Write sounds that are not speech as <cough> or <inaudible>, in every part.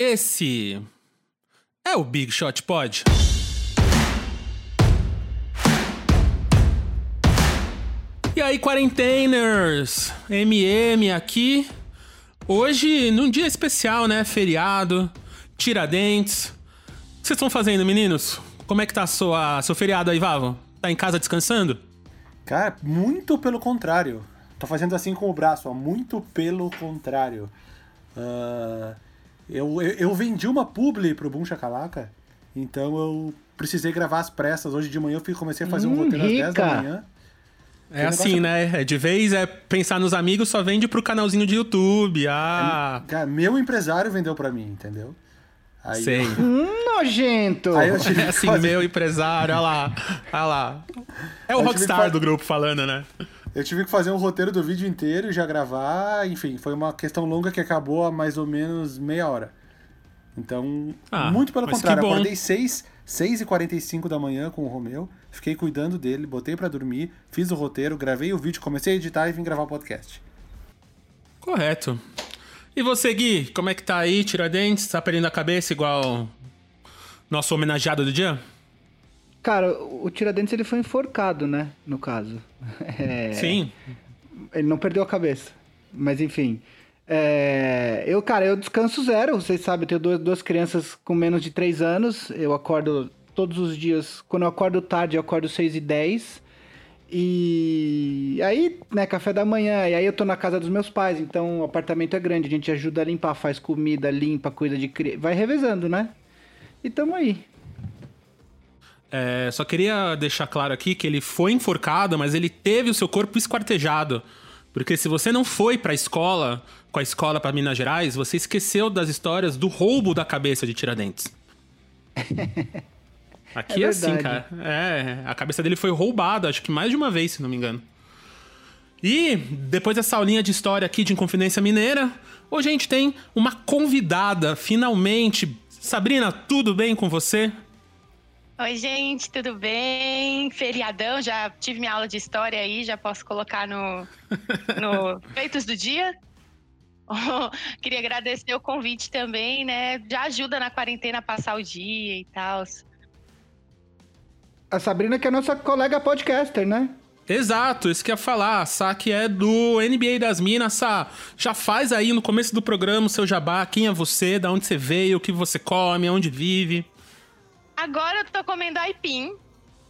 Esse é o Big Shot Pod. E aí, quarenteners? MM aqui. Hoje, num dia especial, né? Feriado, Tiradentes. O que vocês estão fazendo, meninos? Como é que tá sua, seu feriado aí, Vavo? Tá em casa descansando? Cara, muito pelo contrário. Tô fazendo assim com o braço, ó. Muito pelo contrário. Uh, eu, eu, eu, vendi uma publi pro Boom Chacalaca, então eu precisei gravar as pressas. Hoje de manhã eu comecei a fazer um hum, roteiro rica. às 10 da manhã. É assim, né? É de vez é pensar nos amigos, só vende pro canalzinho de YouTube. Ah. É, cara, meu empresário vendeu para mim, entendeu? Aí Sei. Eu... Hum, nojento. Aí eu tive é assim, fazer... meu empresário, olha lá. Olha lá. É o rockstar do grupo falando, né? Eu tive que fazer um roteiro do vídeo inteiro e já gravar. Enfim, foi uma questão longa que acabou a mais ou menos meia hora. Então, ah, muito pelo contrário, acordei 6, 6 e 45 da manhã com o Romeu, fiquei cuidando dele, botei para dormir, fiz o roteiro, gravei o vídeo, comecei a editar e vim gravar o podcast. Correto. E você, Gui, como é que tá aí, Tiradentes? Tá perdendo a cabeça igual nosso homenageado do dia? Cara, o Tiradentes ele foi enforcado, né? No caso. <laughs> É... Sim. Ele não perdeu a cabeça. Mas enfim. É... Eu, cara, eu descanso zero. Vocês sabem, eu tenho duas, duas crianças com menos de três anos. Eu acordo todos os dias. Quando eu acordo tarde, eu acordo 6 e 10 e aí, né, café da manhã, e aí eu tô na casa dos meus pais, então o apartamento é grande, a gente ajuda a limpar, faz comida, limpa, cuida de criança, vai revezando, né? E tamo aí. É, só queria deixar claro aqui que ele foi enforcado, mas ele teve o seu corpo esquartejado. Porque se você não foi pra escola, com a escola para Minas Gerais, você esqueceu das histórias do roubo da cabeça de Tiradentes. <laughs> Aqui é, é assim, cara. É, a cabeça dele foi roubada, acho que mais de uma vez, se não me engano. E depois dessa aulinha de história aqui de Inconfidência Mineira, hoje a gente tem uma convidada, finalmente. Sabrina, tudo bem com você? Oi, gente, tudo bem? Feriadão, já tive minha aula de história aí, já posso colocar no, no <laughs> Feitos do Dia. <laughs> Oh, queria agradecer o convite também, né? Já ajuda na quarentena a passar o dia e tal. A Sabrina que é nossa colega podcaster, né? Exato, isso que ia falar. A Sá que é do NBA das Minas. Sá, já faz aí no começo do programa o seu jabá. Quem é você, da onde você veio, o que você come, onde vive. Agora eu tô comendo aipim.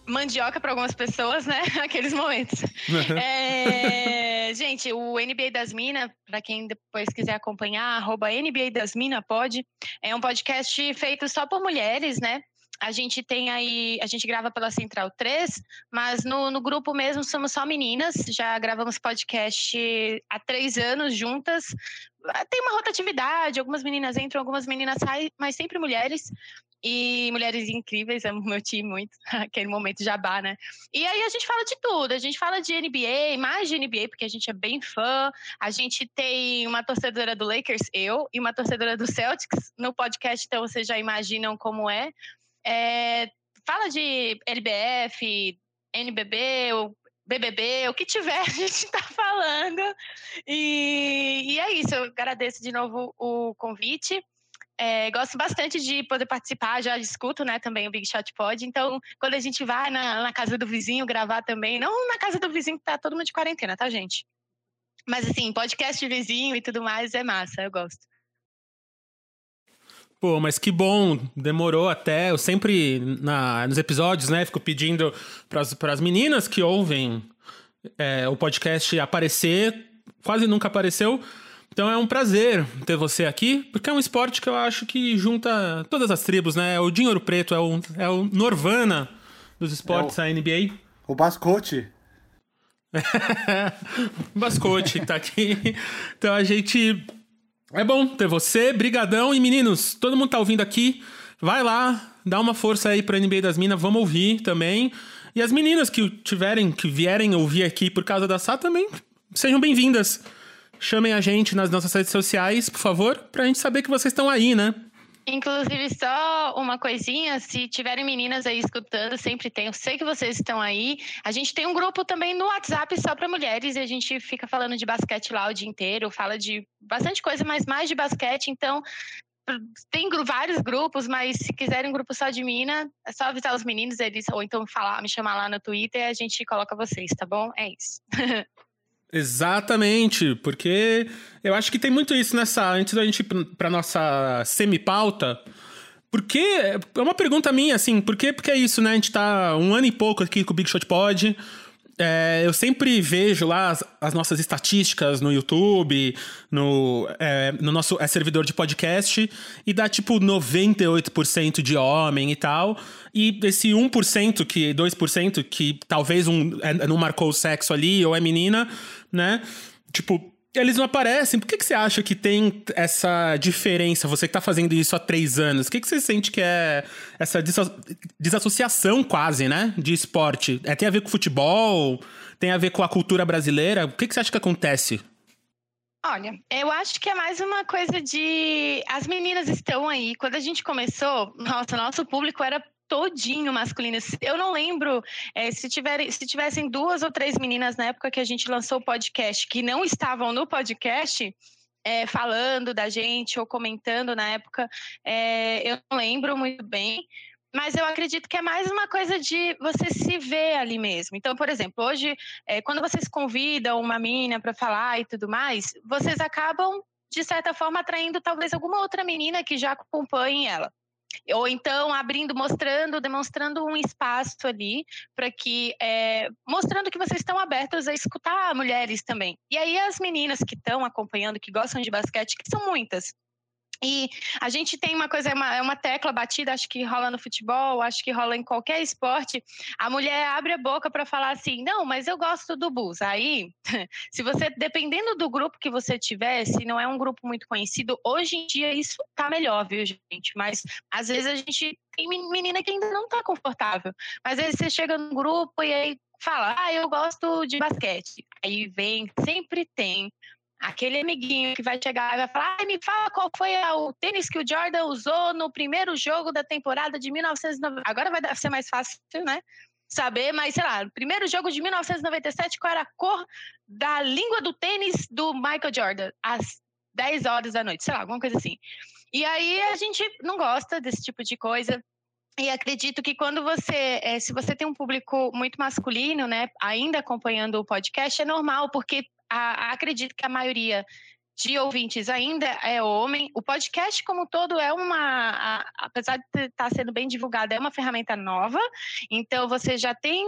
Mandioca para algumas pessoas, né? <laughs> Aqueles momentos. <laughs> é... Gente, o NBA das Minas, para quem depois quiser acompanhar, arroba NBA das Minas pode. É um podcast feito só por mulheres, né? a gente tem aí, a gente grava pela Central 3, mas no, no grupo mesmo somos só meninas, já gravamos podcast há três anos juntas. Tem uma rotatividade, algumas meninas entram, algumas meninas saem, mas sempre mulheres. E mulheres incríveis, amo meu time muito, <laughs> aquele momento jabá, né? E aí a gente fala de tudo, a gente fala de NBA, mais de NBA, porque a gente é bem fã. A gente tem uma torcedora do Lakers, eu, e uma torcedora do Celtics no podcast, então vocês já imaginam como é. É, fala de LBF, NBB, o BBB, o que tiver, <laughs> a gente está falando. E, e, é isso, eu agradeço de novo o convite. É, gosto bastante de poder participar, já escuto né, também o Big Shot Pod. Então, quando a gente vai na, na casa do vizinho gravar também, não na casa do vizinho que tá todo mundo de quarentena, tá, gente? Mas assim, podcast de vizinho e tudo mais é massa, eu gosto. Pô, mas que bom, demorou até. Eu sempre, na, nos episódios, né, fico pedindo para as meninas que ouvem é, o podcast aparecer. Quase nunca apareceu. Então é um prazer ter você aqui, porque é um esporte que eu acho que junta todas as tribos, né? O Dinheiro Preto é o, é o Norvana dos esportes, é o, a NBA. O Bascote. <laughs> Bascote tá aqui. Então a gente é bom ter você, brigadão. E meninos, todo mundo tá ouvindo aqui, vai lá, dá uma força aí pra NBA das Minas, vamos ouvir também. E as meninas que tiverem, que vierem ouvir aqui por causa da Sá também, sejam bem-vindas. Chamem a gente nas nossas redes sociais, por favor, pra gente saber que vocês estão aí, né? Inclusive, só uma coisinha, se tiverem meninas aí escutando, sempre tem. Eu sei que vocês estão aí. A gente tem um grupo também no WhatsApp só para mulheres e a gente fica falando de basquete lá o dia inteiro, fala de bastante coisa, mas mais de basquete. Então, tem vários grupos, mas se quiserem um grupo só de mina, é só avisar os meninos, eles, ou então falar, me chamar lá no Twitter e a gente coloca vocês, tá bom? É isso. <laughs> Exatamente, porque eu acho que tem muito isso nessa. Antes da gente ir pra nossa semi-pauta. Porque. É uma pergunta minha, assim, por que? Porque é isso, né? A gente tá um ano e pouco aqui com o Big Shot Pod. É, eu sempre vejo lá as, as, nossas estatísticas no YouTube, no, é, no nosso é, servidor de podcast, e dá tipo 98% de homem e tal. E esse 1%, que 2%, que talvez um, é, não marcou o sexo ali, ou é menina, né? Tipo, eles não aparecem. Por que, que você acha que tem essa diferença? Você que tá fazendo isso há três anos, o que, que você sente que é essa desassociação quase, né? De esporte? É, tem a ver com futebol? Tem a ver com a cultura brasileira? O que, que você acha que acontece? Olha, eu acho que é mais uma coisa de. As meninas estão aí. Quando a gente começou, nossa, nosso público era todinho masculino. Eu não lembro é, se, tiver, se tivessem duas ou três meninas na época que a gente lançou o podcast que não estavam no podcast. É, falando da gente ou comentando na época, é, eu não lembro muito bem, mas eu acredito que é mais uma coisa de você se ver ali mesmo. Então, por exemplo, hoje, é, quando vocês convidam uma menina para falar e tudo mais, vocês acabam, de certa forma, atraindo talvez alguma outra menina que já acompanhe ela. Ou então abrindo, mostrando, demonstrando um espaço ali para que, é, mostrando que vocês estão abertos a escutar mulheres também. E aí as meninas que estão acompanhando, que gostam de basquete, que são muitas, e a gente tem uma coisa, é uma, é uma tecla batida, acho que rola no futebol, acho que rola em qualquer esporte. A mulher abre a boca para falar assim: não, mas eu gosto do Bulls. Aí, <laughs> se você, dependendo do grupo que você tiver, se não é um grupo muito conhecido, hoje em dia isso tá melhor, viu, gente? Mas às vezes a gente tem menina que ainda não tá confortável. Mas vezes você chega num grupo e aí fala: ah, eu gosto de basquete. Aí vem, sempre tem Aquele amiguinho que vai chegar e vai falar: me fala qual foi o tênis que o Jordan usou no primeiro jogo da temporada de 1990. Agora vai ser mais fácil, né? Saber, mas sei lá, primeiro jogo de 1997, qual era a cor da língua do tênis do Michael Jordan? Às 10 horas da noite, sei lá, alguma coisa assim. E aí a gente não gosta desse tipo de coisa. E acredito que quando você, é, se você tem um público muito masculino, né, ainda acompanhando o podcast, é normal, porque a, acredito que a maioria de ouvintes ainda é homem. O podcast, como todo, é uma. A, apesar de estar tá sendo bem divulgado, é uma ferramenta nova. Então, você já tem.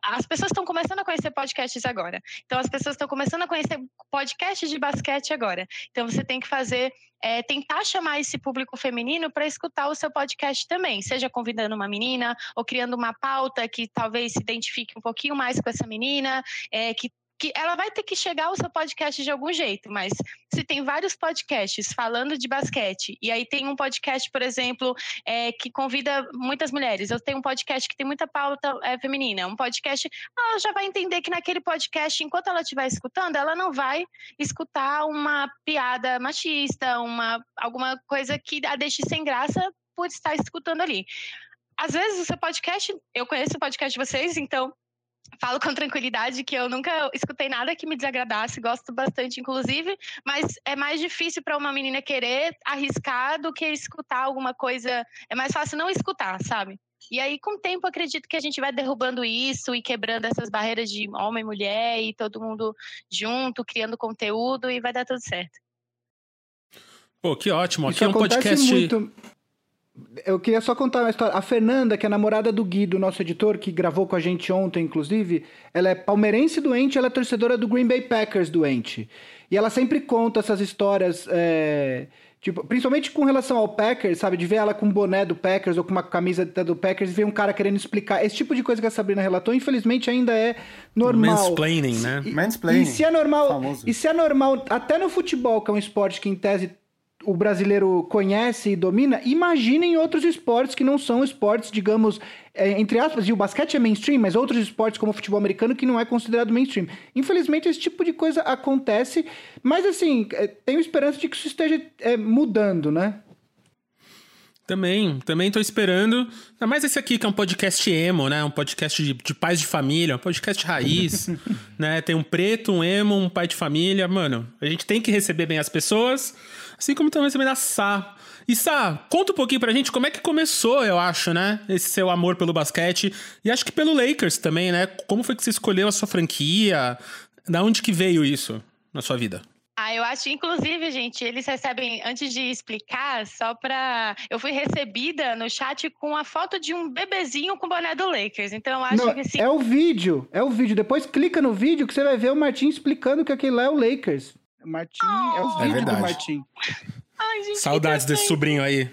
As pessoas estão começando a conhecer podcasts agora. Então, as pessoas estão começando a conhecer podcasts de basquete agora. Então, você tem que fazer. É, tentar chamar esse público feminino para escutar o seu podcast também, seja convidando uma menina ou criando uma pauta que talvez se identifique um pouquinho mais com essa menina, é, que que ela vai ter que chegar ao seu podcast de algum jeito, mas se tem vários podcasts falando de basquete, e aí tem um podcast, por exemplo, é, que convida muitas mulheres, eu tenho um podcast que tem muita pauta é, feminina, um podcast, ela já vai entender que naquele podcast, enquanto ela estiver escutando, ela não vai escutar uma piada machista, uma, alguma coisa que a deixe sem graça por estar escutando ali. Às vezes o seu podcast, eu conheço o podcast de vocês, então falo com tranquilidade que eu nunca escutei nada que me desagradasse, gosto bastante, inclusive, mas é mais difícil para uma menina querer arriscar do que escutar alguma coisa. É mais fácil não escutar, sabe? E aí, com o tempo, acredito que a gente vai derrubando isso e quebrando essas barreiras de homem e mulher e todo mundo junto, criando conteúdo e vai dar tudo certo. Pô, que ótimo. Aqui isso é um podcast. Muito eu queria só contar uma história. A Fernanda, que é a namorada do Gui, do nosso editor, que gravou com a gente ontem, inclusive, ela é palmeirense doente, ela é torcedora do Green Bay Packers doente. E ela sempre conta essas histórias, é, tipo, principalmente com relação ao Packers, sabe? De ver ela com um boné do Packers ou com uma camisa do Packers e ver um cara querendo explicar. Esse tipo de coisa que a Sabrina relatou, infelizmente, ainda é normal. Mansplaining, né? E, Mansplaining. E se é normal, famoso. e se é normal, até no futebol, que é um esporte que em tese o brasileiro conhece e domina, imagina em outros esportes que não são esportes, digamos, é, entre aspas, e o basquete é mainstream, mas outros esportes como o futebol americano que não é considerado mainstream. Infelizmente, esse tipo de coisa acontece, mas assim, é, tenho esperança de que isso esteja é, mudando, né? Também, também tô esperando. Ainda mais esse aqui, que é um podcast emo, né? Um podcast de, de pais de família, um podcast raiz, <laughs> né? Tem um preto, um emo, um pai de família. Mano, a gente tem que receber bem as pessoas. Assim como também também da Sá. E Sá, conta um pouquinho pra gente como é que começou, eu acho, né? Esse seu amor pelo basquete. E acho que pelo Lakers também, né? Como foi que você escolheu a sua franquia? Da onde que veio isso na sua vida? Ah, eu acho, inclusive, gente, eles recebem, antes de explicar, só pra. Eu fui recebida no chat com a foto de um bebezinho com o boné do Lakers. Então eu acho Não, que esse. É o vídeo, é o vídeo. Depois clica no vídeo que você vai ver o Martin explicando que aquele lá é o Lakers. Martin, oh, é o vídeo é do Martin. Ai, gente, Saudades desse sobrinho aí.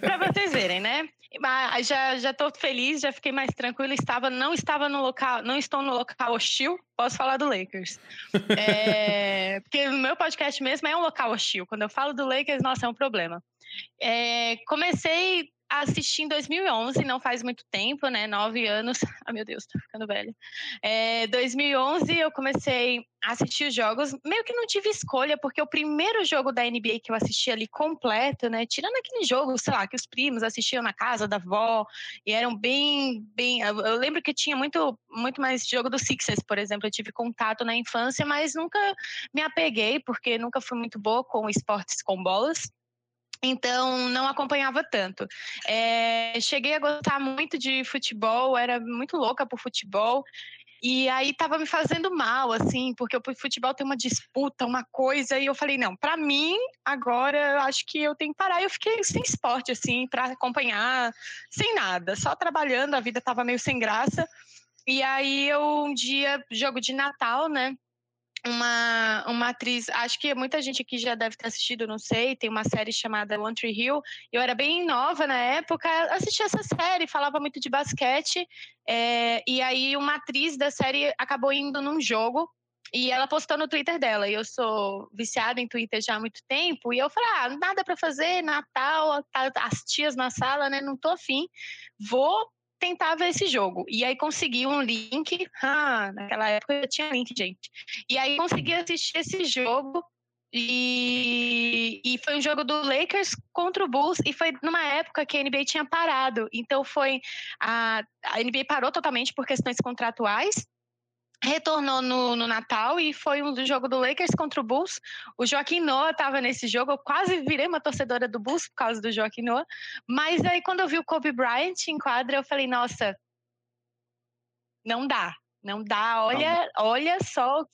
pra vocês verem, né? já já tô feliz, já fiquei mais tranquila. Estava não estava no local, não estou no local hostil. Posso falar do Lakers, <laughs> é, porque o meu podcast mesmo é um local hostil. Quando eu falo do Lakers, nossa, é um problema. É, comecei assisti em 2011, não faz muito tempo, né? Nove anos. <laughs> Ah, meu Deus, tô ficando velha. É, 2011 eu comecei a assistir os jogos. Meio que não tive escolha, porque o primeiro jogo da NBA que eu assisti ali completo, né? Tirando aquele jogo, sei lá, que os primos assistiam na casa da avó e eram bem, bem. Eu lembro que tinha muito, muito mais jogo do Sixers, por exemplo. Eu tive contato na infância, mas nunca me apeguei, porque nunca fui muito boa com esportes com bolas então não acompanhava tanto. É, cheguei a gostar muito de futebol, era muito louca por futebol. E aí tava me fazendo mal, assim, porque o futebol tem uma disputa, uma coisa, e eu falei, não, para mim, agora eu acho que eu tenho que parar. Eu fiquei sem esporte, assim, para acompanhar, sem nada, só trabalhando, a vida tava meio sem graça. E aí eu, um dia, jogo de Natal, né? Uma, uma atriz, acho que muita gente aqui já deve ter assistido, não sei, tem uma série chamada One Tree Hill. Eu era bem nova na época, assisti essa série, falava muito de basquete, é, e aí uma atriz da série acabou indo num jogo e ela postou no Twitter dela. E eu sou viciada em Twitter já há muito tempo. E eu falei: ah, nada para fazer, Natal, tá, as tias na sala, né? Não tô afim. Vou tentar ver esse jogo. E aí consegui um link. Ah, naquela época eu tinha link, gente. E aí consegui assistir esse jogo. E, e foi um jogo do Lakers contra o Bulls. E foi numa época que a NBA tinha parado. Então foi. A, a NBA parou totalmente por questões contratuais retornou no, no, Natal e foi um do jogo do Lakers contra o Bulls. O Joaquim Noah estava nesse jogo, eu quase virei uma torcedora do Bulls por causa do Joaquim Noah. Mas aí quando eu vi o Kobe Bryant em quadra, eu falei, nossa, não dá. Não dá, olha, olha só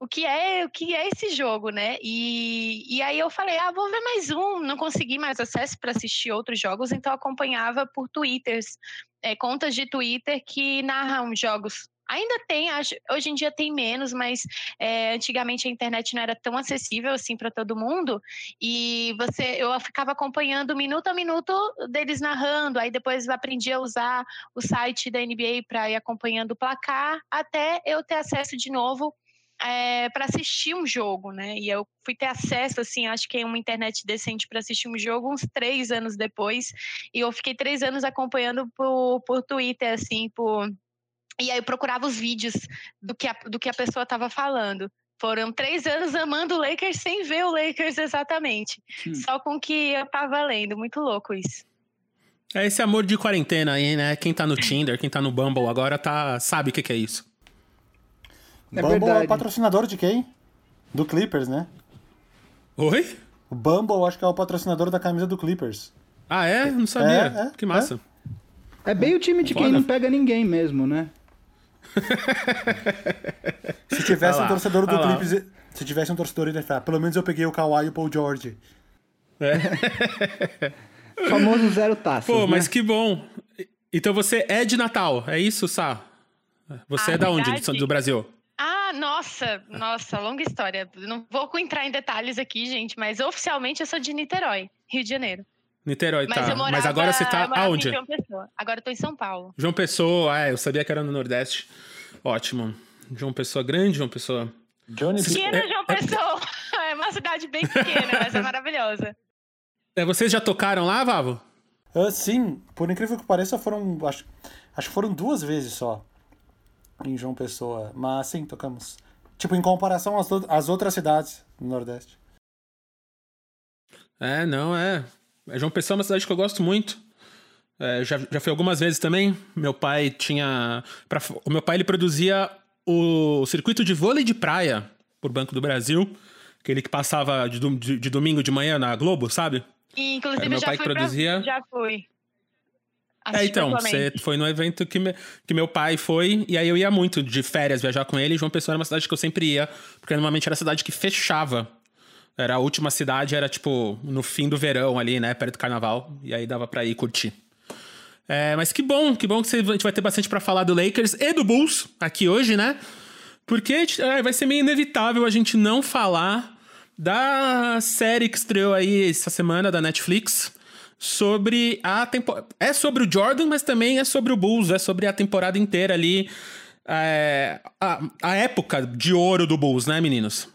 o que é o que é esse jogo, né? E, e aí eu falei, ah, vou ver mais um. Não consegui mais acesso para assistir outros jogos, então acompanhava por twitters, é, contas de Twitter que narram jogos Ainda tem, hoje em dia tem menos, mas é, antigamente a internet não era tão acessível assim para todo mundo. E você, eu ficava acompanhando minuto a minuto deles narrando. Aí depois aprendi a usar o site da NBA para ir acompanhando o placar, até eu ter acesso de novo é, para assistir um jogo, né? E eu fui ter acesso, assim, acho que em uma internet decente para assistir um jogo uns três anos depois. E eu fiquei três anos acompanhando por, por Twitter, assim, por e aí eu procurava os vídeos do que a, do que a pessoa estava falando. Foram três anos amando o Lakers sem ver o Lakers exatamente. Hum. Só com que eu tava lendo. Muito louco isso. É esse amor de quarentena aí, né? Quem tá no Tinder, quem tá no Bumble agora tá, sabe o que, que é isso. É Bumble verdade. é o patrocinador de quem? Do Clippers, né? Oi? O Bumble acho que é o patrocinador da camisa do Clippers. Ah, é? Não sabia. É, é, que massa. É. é bem o time de Foda. quem não pega ninguém mesmo, né? <laughs> se tivesse um torcedor do Clippers, se tivesse um torcedor, ele ia falar, pelo menos eu peguei o Kawhi e o Paul George. É. <laughs> Famoso zero taças. Pô, né? mas que bom. Então você é de Natal, é isso, Sá? Você é da onde? Do, do Brasil? Ah, nossa, nossa, longa história. Não vou entrar em detalhes aqui, gente, mas oficialmente eu sou de Niterói, Rio de Janeiro. Niterói, mas tá. Morava, mas agora você tá aonde? João Pessoa. Agora eu tô em São Paulo. João Pessoa, ah, eu sabia que era no Nordeste. Ótimo. João Pessoa grande, João Pessoa. Johnny Pequena é, João é, Pessoa. É... <laughs> é uma cidade bem pequena, mas é maravilhosa. É, vocês já tocaram lá, Vavo? Uh, sim, por incrível que pareça, foram. Acho, acho que foram duas vezes só. Em João Pessoa. Mas sim, tocamos. Tipo, em comparação às, às outras cidades do Nordeste. É, não, é. É, João Pessoa é uma cidade que eu gosto muito. É, já, já fui algumas vezes também. Meu pai tinha. Pra, o meu pai ele produzia o circuito de vôlei de praia por Banco do Brasil, Aquele que passava de, de, de domingo de manhã na Globo, sabe? E, inclusive, Era meu já pai que produzia. Pra... Já fui. É, então, você foi no evento que, me, que meu pai foi, e aí eu ia muito de férias viajar com ele. João Pessoa era uma cidade que eu sempre ia, porque normalmente era a cidade que fechava. Era a última cidade, era tipo no fim do verão ali, né, perto do carnaval, e aí dava pra ir curtir. É, mas que bom, que bom que a gente vai ter bastante para falar do Lakers e do Bulls aqui hoje, né? Porque é, vai ser meio inevitável a gente não falar da série que estreou aí essa semana da Netflix, sobre a temporada. É sobre o Jordan, mas também é sobre o Bulls, é sobre a temporada inteira ali. É... A, a época de ouro do Bulls, né, meninos?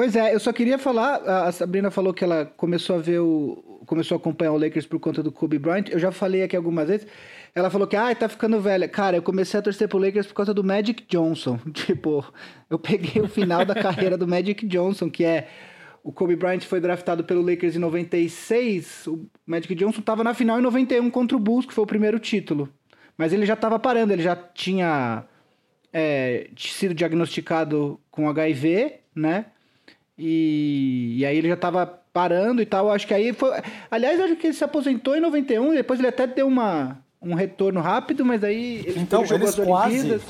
Pois é, eu só queria falar, a Sabrina falou que ela começou a ver o. começou a acompanhar o Lakers por conta do Kobe Bryant. Eu já falei aqui algumas vezes. Ela falou que, ah, tá ficando velha. Cara, eu comecei a torcer pro Lakers por causa do Magic Johnson. <laughs> Tipo, eu peguei o final da carreira do Magic Johnson, que é o Kobe Bryant foi draftado pelo Lakers em 96. O Magic Johnson estava na final em 91 contra o Bulls, que foi o primeiro título. Mas ele já estava parando, ele já tinha é, sido diagnosticado com HIV, né? E, e aí ele já estava parando e tal. Acho que aí foi. Aliás, acho que ele se aposentou em 91, depois ele até deu uma, um retorno rápido, mas aí ele então, eles quase,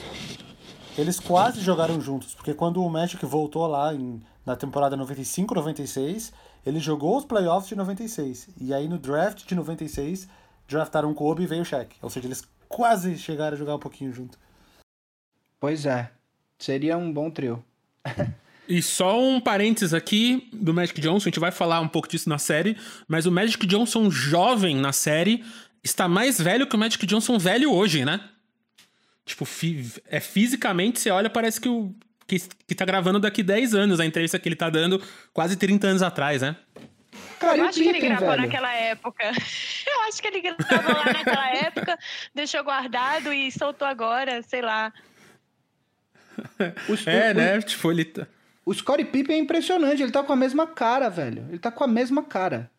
eles quase jogaram juntos, porque quando o Magic voltou lá em na temporada 95-96, ele jogou os playoffs de 96. E aí no draft de 96, draftaram o Kobe e veio o Shaq. Ou seja, eles quase chegaram a jogar um pouquinho junto. Pois é. Seria um bom trio. <laughs> E só um parênteses aqui do Magic Johnson, a gente vai falar um pouco disso na série, mas o Magic Johnson jovem na série está mais velho que o Magic Johnson velho hoje, né? Tipo, é fisicamente, você olha, parece que o que, que tá gravando daqui 10 anos, a entrevista que ele tá dando quase 30 anos atrás, né? Cara, eu acho que ele gravou velho. naquela época. <laughs> Eu acho que ele gravou lá naquela época, deixou guardado e soltou agora, sei lá. <laughs> É, né? Tipo, ele tá... O Scottie Pippen é impressionante, ele tá com a mesma cara, velho. Ele tá com a mesma cara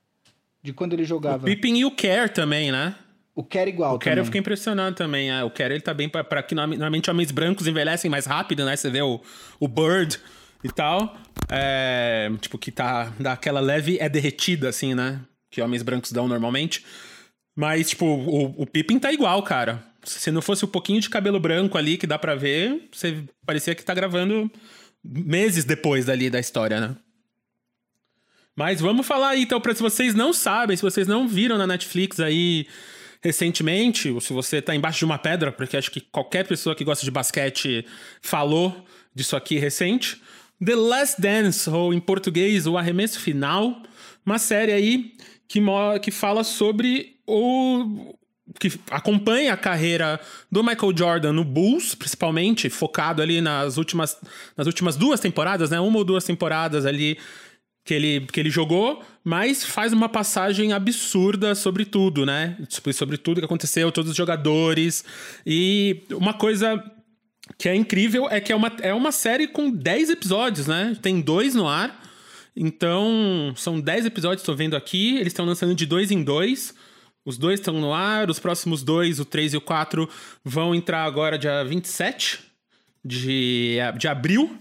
de quando ele jogava. O Pippen e o Kerr também, né? O Kerr igual. O Kerr eu fiquei impressionado também. É. O Kerr ele tá bem para que normalmente homens brancos envelhecem mais rápido, né? Você vê o, o Bird e tal. É, tipo, que tá daquela leve é derretida, assim, né? Que homens brancos dão normalmente. Mas, tipo, o, o Pippin tá igual, cara. Se não fosse um pouquinho de cabelo branco ali que dá pra ver, você parecia que tá gravando meses depois dali da história, né? Mas vamos falar aí, então, pra se vocês não sabem, se vocês não viram na Netflix aí recentemente, ou se você está embaixo de uma pedra, porque acho que qualquer pessoa que gosta de basquete falou disso aqui recente. The Last Dance, ou em português, O Arremesso Final, uma série aí que, que fala sobre o. que acompanha a carreira do Michael Jordan no Bulls, principalmente, focado ali nas últimas, nas últimas duas temporadas, né? Uma ou duas temporadas ali que ele, que ele jogou, mas faz uma passagem absurda sobre tudo, né? Sobre tudo que aconteceu, todos os jogadores. E uma coisa que é incrível é que é uma, é uma série com 10 episódios, né? Tem dois no ar. Então, são 10 episódios, estou vendo aqui. Eles estão lançando de dois em dois. Os dois estão no ar. Os próximos dois, o 3 e o 4, vão entrar agora dia 27 de, de abril.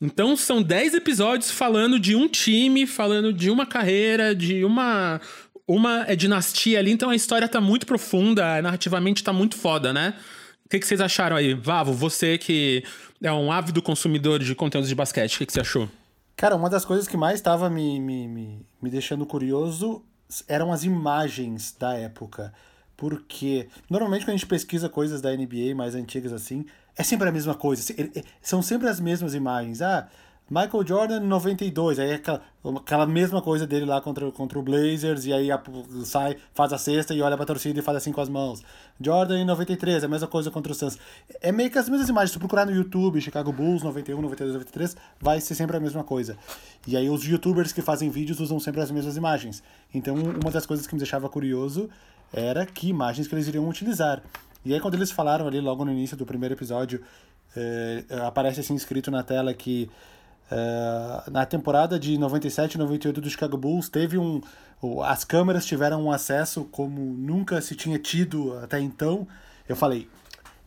Então são 10 episódios falando de um time, falando de uma carreira, de uma uma é dinastia ali, então a história tá muito profunda, narrativamente tá muito foda, né? O que, que vocês acharam aí? Vavo, você que é um ávido consumidor de conteúdos de basquete, o que, que você achou? Cara, uma das coisas que mais estava me, me, me, me deixando curioso eram as imagens da época. Porque normalmente quando a gente pesquisa coisas da NBA mais antigas assim, é sempre a mesma coisa. São sempre as mesmas imagens. Ah, Michael Jordan 92, aí é aquela, aquela mesma coisa dele lá contra, contra o Blazers, e aí a, sai, faz a cesta e olha pra torcida e faz assim com as mãos. Jordan em 93, a mesma coisa contra o Suns. É meio que as mesmas imagens. Se tu procurar no YouTube, Chicago Bulls 91, 92, 93, vai ser sempre a mesma coisa. E aí os youtubers que fazem vídeos usam sempre as mesmas imagens. Então uma das coisas que me deixava curioso era que imagens que eles iriam utilizar. E aí, quando eles falaram ali logo no início do primeiro episódio, é, aparece assim escrito na tela que é, na temporada de 97 e 98 do Chicago Bulls teve um. As câmeras tiveram um acesso como nunca se tinha tido até então. Eu falei,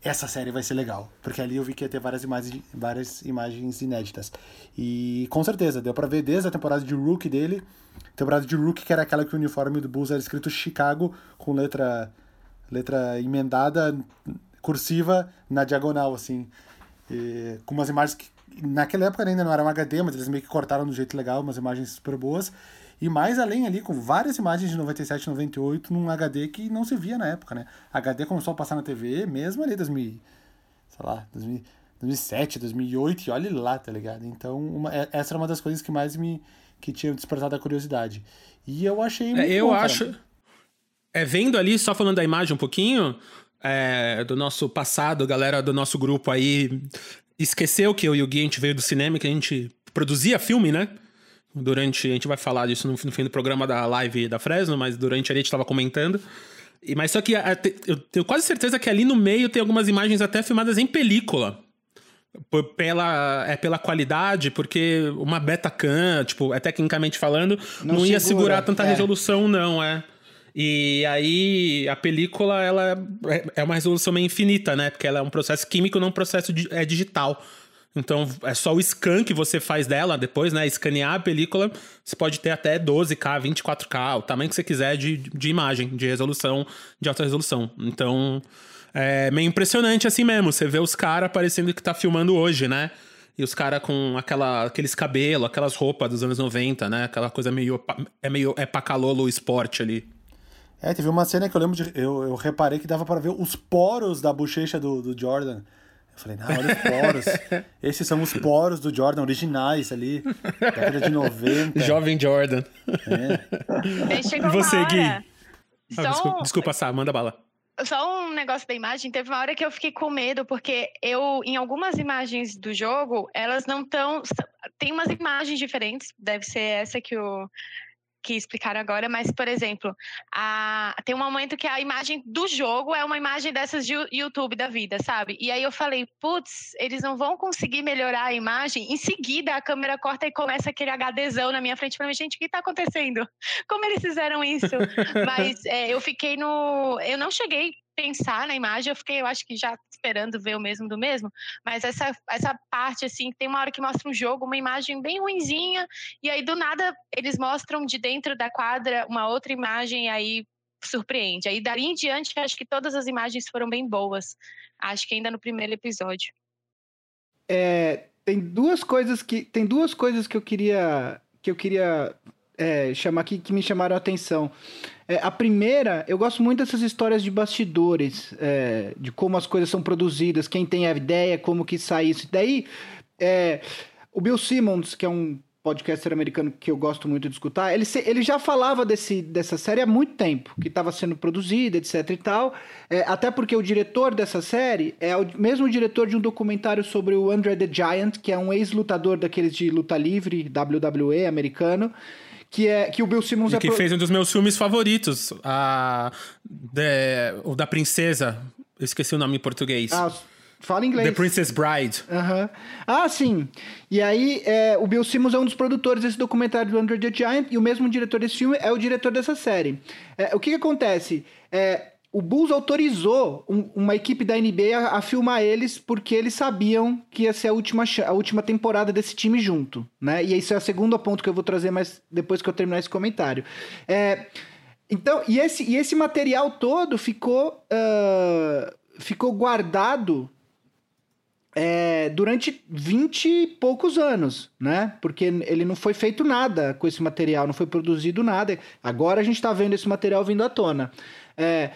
essa série vai ser legal. Porque ali eu vi que ia ter várias imagens, várias imagens inéditas. E com certeza, deu pra ver desde a temporada de Rookie dele, temporada de Rookie, que era aquela que o uniforme do Bulls era escrito Chicago, com letra, letra emendada, cursiva, na diagonal, assim. E, com umas imagens que naquela época ainda não era um HD, mas eles meio que cortaram do jeito legal, umas imagens super boas. E mais além ali, com várias imagens de 97 e 98 num HD que não se via na época, né? HD começou a passar na TV mesmo ali 2000, sei lá, 2000, 2007, 2008, e olha lá, tá ligado? Então, uma, é, essa era uma das coisas que mais me que tinha despertado a curiosidade. E eu achei muito é, Eu bom, acho É vendo ali, só falando da imagem um pouquinho, é, do nosso passado, galera do nosso grupo aí esqueceu que eu e o Gui a gente veio do cinema, que a gente produzia filme, né? Durante. A gente vai falar disso no, no fim do programa da live da Fresno, mas durante ali a gente tava comentando. E, mas só que a, eu tenho quase certeza que ali no meio tem algumas imagens até filmadas em película. Pela, é pela qualidade, porque uma Betacam, tipo, é tecnicamente falando, não, não ia segurar tanta é. resolução, não, é. E aí a película ela é, é uma resolução meio infinita, né? Porque ela é um processo químico, não um processo é digital. Então é só o scan que você faz dela depois, né? Escanear a película, você pode ter até 12K, 24K, o tamanho que você quiser de, de imagem, de resolução, de alta resolução. Então é meio impressionante assim mesmo. Você vê os caras parecendo que tá filmando hoje, né? E os caras com aquela, aqueles cabelos, aquelas roupas dos anos 90, né? Aquela coisa meio. É meio. É pacalolo esporte ali. É, teve uma cena que eu lembro de. Eu, eu reparei que dava para ver os poros da bochecha do, do Jordan. Eu falei, não, olha os poros. <laughs> Esses são os poros do Jordan originais ali, década de 90. <laughs> Jovem Jordan. É. E você, Gui? Ah, desculpa, desculpa, Sá, manda bala. Só um negócio da imagem, teve uma hora que eu fiquei com medo, porque eu, em algumas imagens do jogo, elas não estão. Tem umas imagens diferentes, deve ser essa que o que explicaram agora, mas, por exemplo, a, tem um momento que a imagem do jogo é uma imagem dessas de YouTube da vida, sabe? E aí eu falei, putz, eles não vão conseguir melhorar a imagem. Em seguida, a câmera corta e começa aquele HDzão na minha frente. Falei, gente, o que tá acontecendo? Como eles fizeram isso? <laughs> mas é, eu fiquei no. Eu não cheguei pensar na imagem, eu fiquei, eu acho que já esperando ver o mesmo do mesmo, mas essa, essa parte, assim, tem uma hora que mostra um jogo, uma imagem bem ruinzinha, e aí do nada eles mostram de dentro da quadra uma outra imagem, e aí surpreende. Aí dali em diante, acho que todas as imagens foram bem boas, acho que ainda no primeiro episódio. É, tem duas coisas que tem duas coisas que eu queria que eu queria é, chamar aqui que me chamaram a atenção. É, a primeira, eu gosto muito dessas histórias de bastidores, é, de como as coisas são produzidas, quem tem a ideia, como que sai isso. Daí, é, o Bill Simmons, que é um podcaster americano que eu gosto muito de escutar, ele, ele já falava desse, dessa série há muito tempo, que estava sendo produzida, etc e tal, é, até porque o diretor dessa série é o mesmo diretor de um documentário sobre o Andre the Giant, que é um ex-lutador daqueles de luta livre, WWE, americano, que é que o Bill Simmons e é que pro... fez um dos meus filmes favoritos, a de, o da princesa, eu esqueci o nome em português. Ah, Fala inglês. The Princess Bride. Uhum. Ah, sim. E aí, é, o Bill Simmons é um dos produtores desse documentário do Under the Giant e o mesmo diretor desse filme é o diretor dessa série. É, o que, que acontece? É, o Bulls autorizou um, uma equipe da NBA a, a, filmar eles porque eles sabiam que ia ser a última, a última temporada desse time junto, né? E isso é o segundo ponto que eu vou trazer mais depois que eu terminar esse comentário. É, então, e esse, e esse material todo ficou, uh, ficou guardado é, durante 20 e poucos anos, né? Porque ele não foi feito nada com esse material, não foi produzido nada. Agora a gente está vendo esse material vindo à tona. É,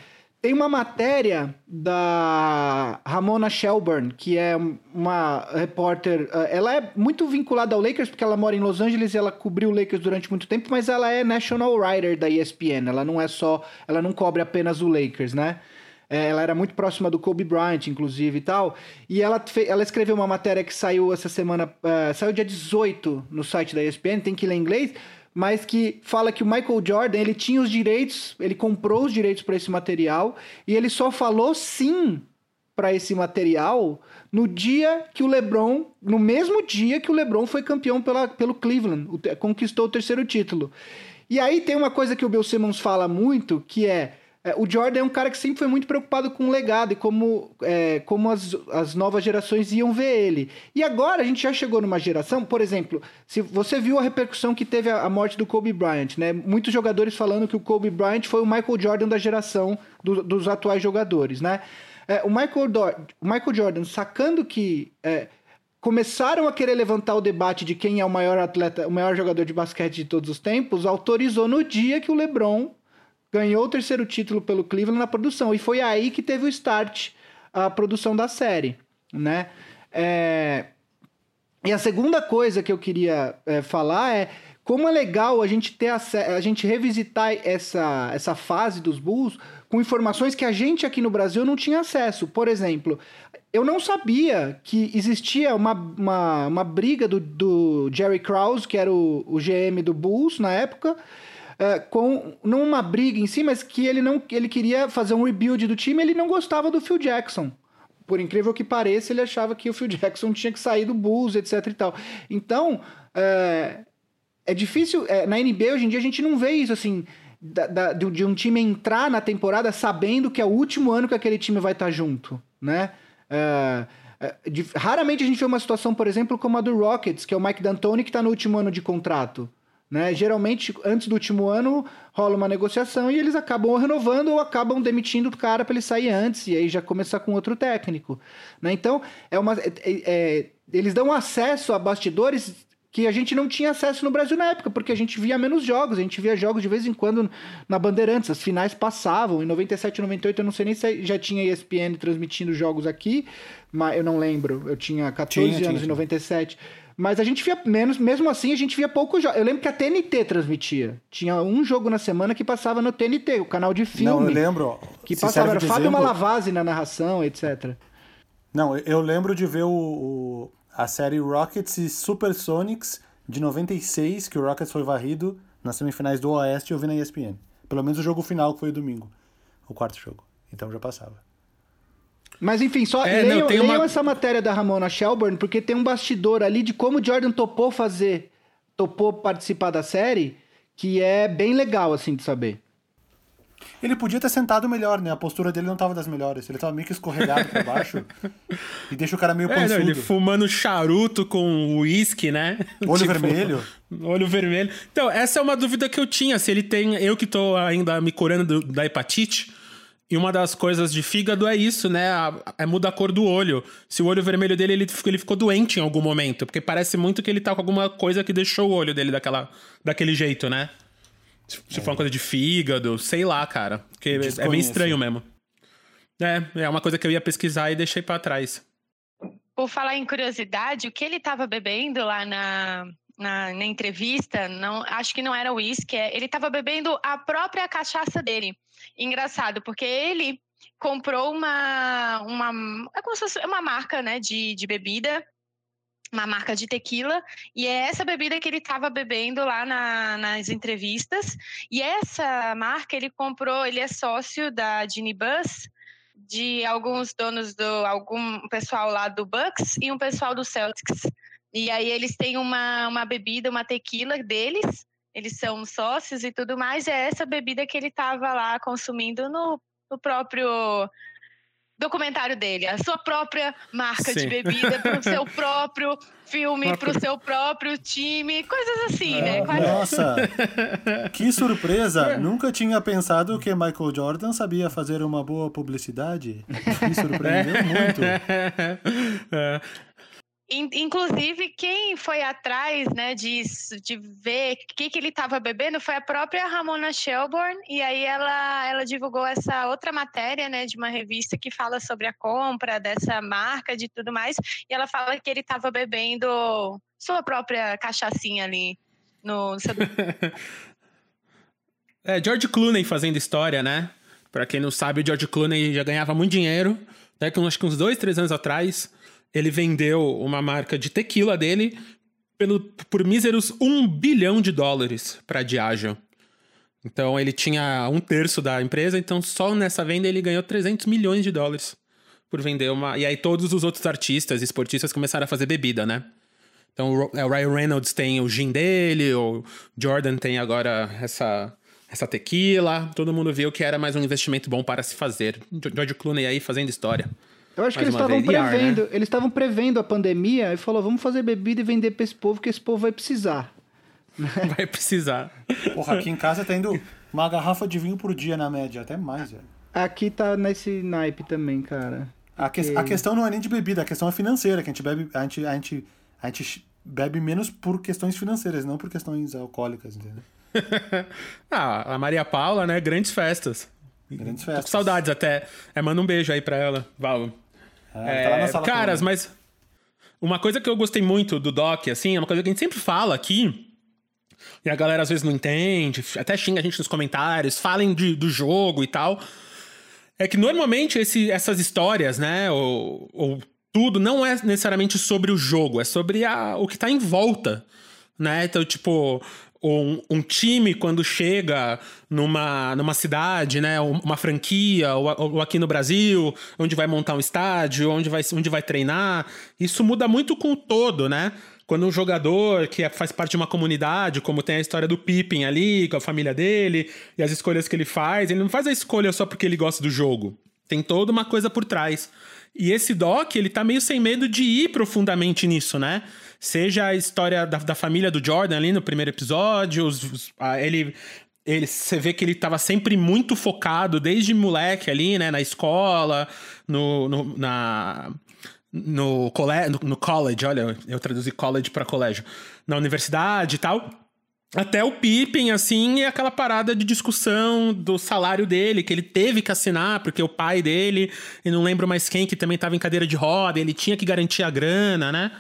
tem uma matéria da Ramona Shelburne, que é uma repórter. Eh, ela é muito vinculada ao Lakers, porque ela mora em Los Angeles e ela cobriu o Lakers durante muito tempo, mas ela é national writer da ESPN. Ela não é só. Ela não cobre apenas o Lakers, né? É, ela era muito próxima do Kobe Bryant, inclusive e tal. E ela, ela escreveu uma matéria que saiu essa semana. Uh, saiu dia 18 no site da ESPN, tem que ler em inglês mas que fala que o Michael Jordan ele tinha os direitos, ele comprou os direitos para esse material e ele só falou sim para esse material no dia que o LeBron, no mesmo dia que o LeBron foi campeão pela, pelo Cleveland, conquistou o terceiro título. E aí tem uma coisa que o Bill Simmons fala muito, que é é, o Jordan é um cara que sempre foi muito preocupado com o legado e como, é, como as, as novas gerações iam ver ele. E agora a gente já chegou numa geração, por exemplo, se você viu a repercussão que teve a, a morte do Kobe Bryant, né? Muitos jogadores falando que o Kobe Bryant foi o Michael Jordan da geração do, dos atuais jogadores, né? É, o, Michael o Michael Jordan sacando que é, começaram a querer levantar o debate de quem é o maior atleta, o maior jogador de basquete de todos os tempos, autorizou no dia que o LeBron ganhou o terceiro título pelo Cleveland na produção. E foi aí que teve o start a produção da série, né? É... E a segunda coisa que eu queria é, falar é como é legal a gente ter a, a gente revisitar essa, essa fase dos Bulls com informações que a gente aqui no Brasil não tinha acesso. Por exemplo, eu não sabia que existia uma, uma, uma briga do, do Jerry Krause, que era o, o GM do Bulls na época, é, com não uma briga em si, mas que ele não ele queria fazer um rebuild do time, ele não gostava do Phil Jackson. Por incrível que pareça, ele achava que o Phil Jackson tinha que sair do Bulls, etc e tal. Então, é, é difícil. É, na NBA hoje em dia a gente não vê isso assim. Da, da, de um time entrar na temporada sabendo que é o último ano que aquele time vai estar junto, né? É, de, raramente a gente vê uma situação, por exemplo, como a do Rockets, que é o Mike D'Antoni que está no último ano de contrato. Né? Geralmente, antes do último ano, rola uma negociação e eles acabam renovando ou acabam demitindo o cara para ele sair antes e aí já começar com outro técnico. Né? Então, é uma, é, é, eles dão acesso a bastidores que a gente não tinha acesso no Brasil na época, porque a gente via menos jogos, a gente via jogos de vez em quando na Bandeirantes, as finais passavam, em 97 e 98 eu não sei nem se já tinha ESPN transmitindo jogos aqui, mas eu não lembro, eu tinha 14 tinha, anos tinha, em 97. Mas a gente via menos, mesmo assim, a gente via pouco jogos. Eu lembro que a TNT transmitia. Tinha um jogo na semana que passava no TNT, o canal de filme. Não, eu lembro. Que passava, era Fábio exemplo... Malavase na narração, etc. Não, eu lembro de ver o, o, a série Rockets e Supersonics de 96, que o Rockets foi varrido nas semifinais do Oeste, eu vi na ESPN. Pelo menos o jogo final, que foi o domingo. O quarto jogo. Então já passava. Mas enfim, só é, leiam, não, leiam uma... essa matéria da Ramona Shelburne, porque tem um bastidor ali de como o Jordan topou fazer, topou participar da série, que é bem legal, assim, de saber. Ele podia ter sentado melhor, né? A postura dele não tava das melhores. Ele tava meio que escorregado pra baixo. <laughs> e deixa o cara meio é, não, ele fumando charuto com uísque, né? Olho <laughs> tipo, vermelho. Olho vermelho. Então, essa é uma dúvida que eu tinha. Se ele tem... Eu que tô ainda me curando do, da hepatite e uma das coisas de fígado é isso, né? É muda a cor do olho. Se o olho vermelho dele ele, ele ficou doente em algum momento, porque parece muito que ele tá com alguma coisa que deixou o olho dele daquela, daquele jeito, né? Se, se é. for uma coisa de fígado, sei lá, cara. Porque é bem estranho mesmo. É, é uma coisa que eu ia pesquisar e deixei para trás. Por falar em curiosidade, o que ele tava bebendo lá na, na, na, entrevista, não, acho que não era uísque, é, ele estava bebendo a própria cachaça dele. Engraçado, porque ele comprou uma, uma, é como se fosse uma marca né, de, de bebida, uma marca de tequila, e é essa bebida que ele estava bebendo lá na, nas entrevistas. E essa marca ele comprou, ele é sócio da Ginny Bus, de alguns donos do algum pessoal lá do Bucks e um pessoal do Celtics. E aí eles têm uma, uma bebida, uma tequila deles, eles são sócios e tudo mais, e é essa bebida que ele estava lá consumindo no, no próprio documentário dele, a sua própria marca Sim. de bebida para o <laughs> seu próprio filme, para o seu próprio time, coisas assim, né? Ah, nossa, <laughs> que surpresa! Nunca tinha pensado que Michael Jordan sabia fazer uma boa publicidade. <laughs> Me surpreendeu muito. É. Inclusive, quem foi atrás né, de, de ver o que, que ele estava bebendo foi a própria Ramona Shelburne, e aí ela, ela divulgou essa outra matéria né, de uma revista que fala sobre a compra dessa marca, de tudo mais, e ela fala que ele estava bebendo sua própria cachaçinha ali no. <laughs> é, George Clooney fazendo história, né? Pra quem não sabe, o George Clooney já ganhava muito dinheiro, até que acho que uns dois, três anos atrás ele vendeu uma marca de tequila dele pelo, por míseros um bilhão de dólares para Diageo. Então ele tinha um terço da empresa, então só nessa venda ele ganhou 300 milhões de dólares por vender uma. E aí todos os outros artistas e esportistas começaram a fazer bebida, né? Então o Ryan Reynolds tem o gin dele, o Jordan tem agora essa essa tequila, todo mundo viu que era mais um investimento bom para se fazer. George Clooney aí fazendo história. Eu acho que eles estavam prevendo, né? eles estavam prevendo a pandemia e falou, vamos fazer bebida e vender para esse povo que esse povo vai precisar. <laughs> Vai precisar. Porra, aqui em casa tá indo uma garrafa de vinho por dia na média, até mais, velho. Aqui tá nesse naipe também, cara. A, que, a questão não é nem de bebida, a questão é financeira, que a gente bebe, a gente, a gente, a gente bebe menos por questões financeiras, não por questões alcoólicas, entendeu? <laughs> ah, a Maria Paula, né? Grandes festas. Grandes festas. Tô com saudades até. É, manda um beijo aí pra ela, Val. É, tá caras, mas uma coisa que eu gostei muito do Doc, assim, é uma coisa que a gente sempre fala aqui, e a galera às vezes não entende, até xinga a gente nos comentários, falem de, do jogo e tal. É que normalmente esse, essas histórias, né, ou, ou tudo, não é necessariamente sobre o jogo, é sobre a, o que tá em volta, né? Então, tipo, um, um, time quando chega numa, numa cidade, né, uma franquia, ou, ou, aqui no Brasil, onde vai montar um estádio, onde vai, onde vai treinar, isso muda muito com o todo, né? Quando um jogador que é, faz parte de uma comunidade, como tem a história do Pippen ali, com a família dele, e as escolhas que ele faz, ele não faz a escolha só porque ele gosta do jogo. Tem toda uma coisa por trás. E esse Doc, ele tá meio sem medo de ir profundamente nisso, né? Seja a história da, da família do Jordan ali no primeiro episódio, os, os, a, ele ele, você vê que ele estava sempre muito focado, desde moleque ali, né, na escola, no, no na, no, cole, no, no college, olha, eu traduzi college para colégio, na universidade e tal. Até o Pippen, assim, e aquela parada de discussão do salário dele, que ele teve que assinar, porque o pai dele, e não lembro mais quem, que também estava em cadeira de roda, ele tinha que garantir a grana, né?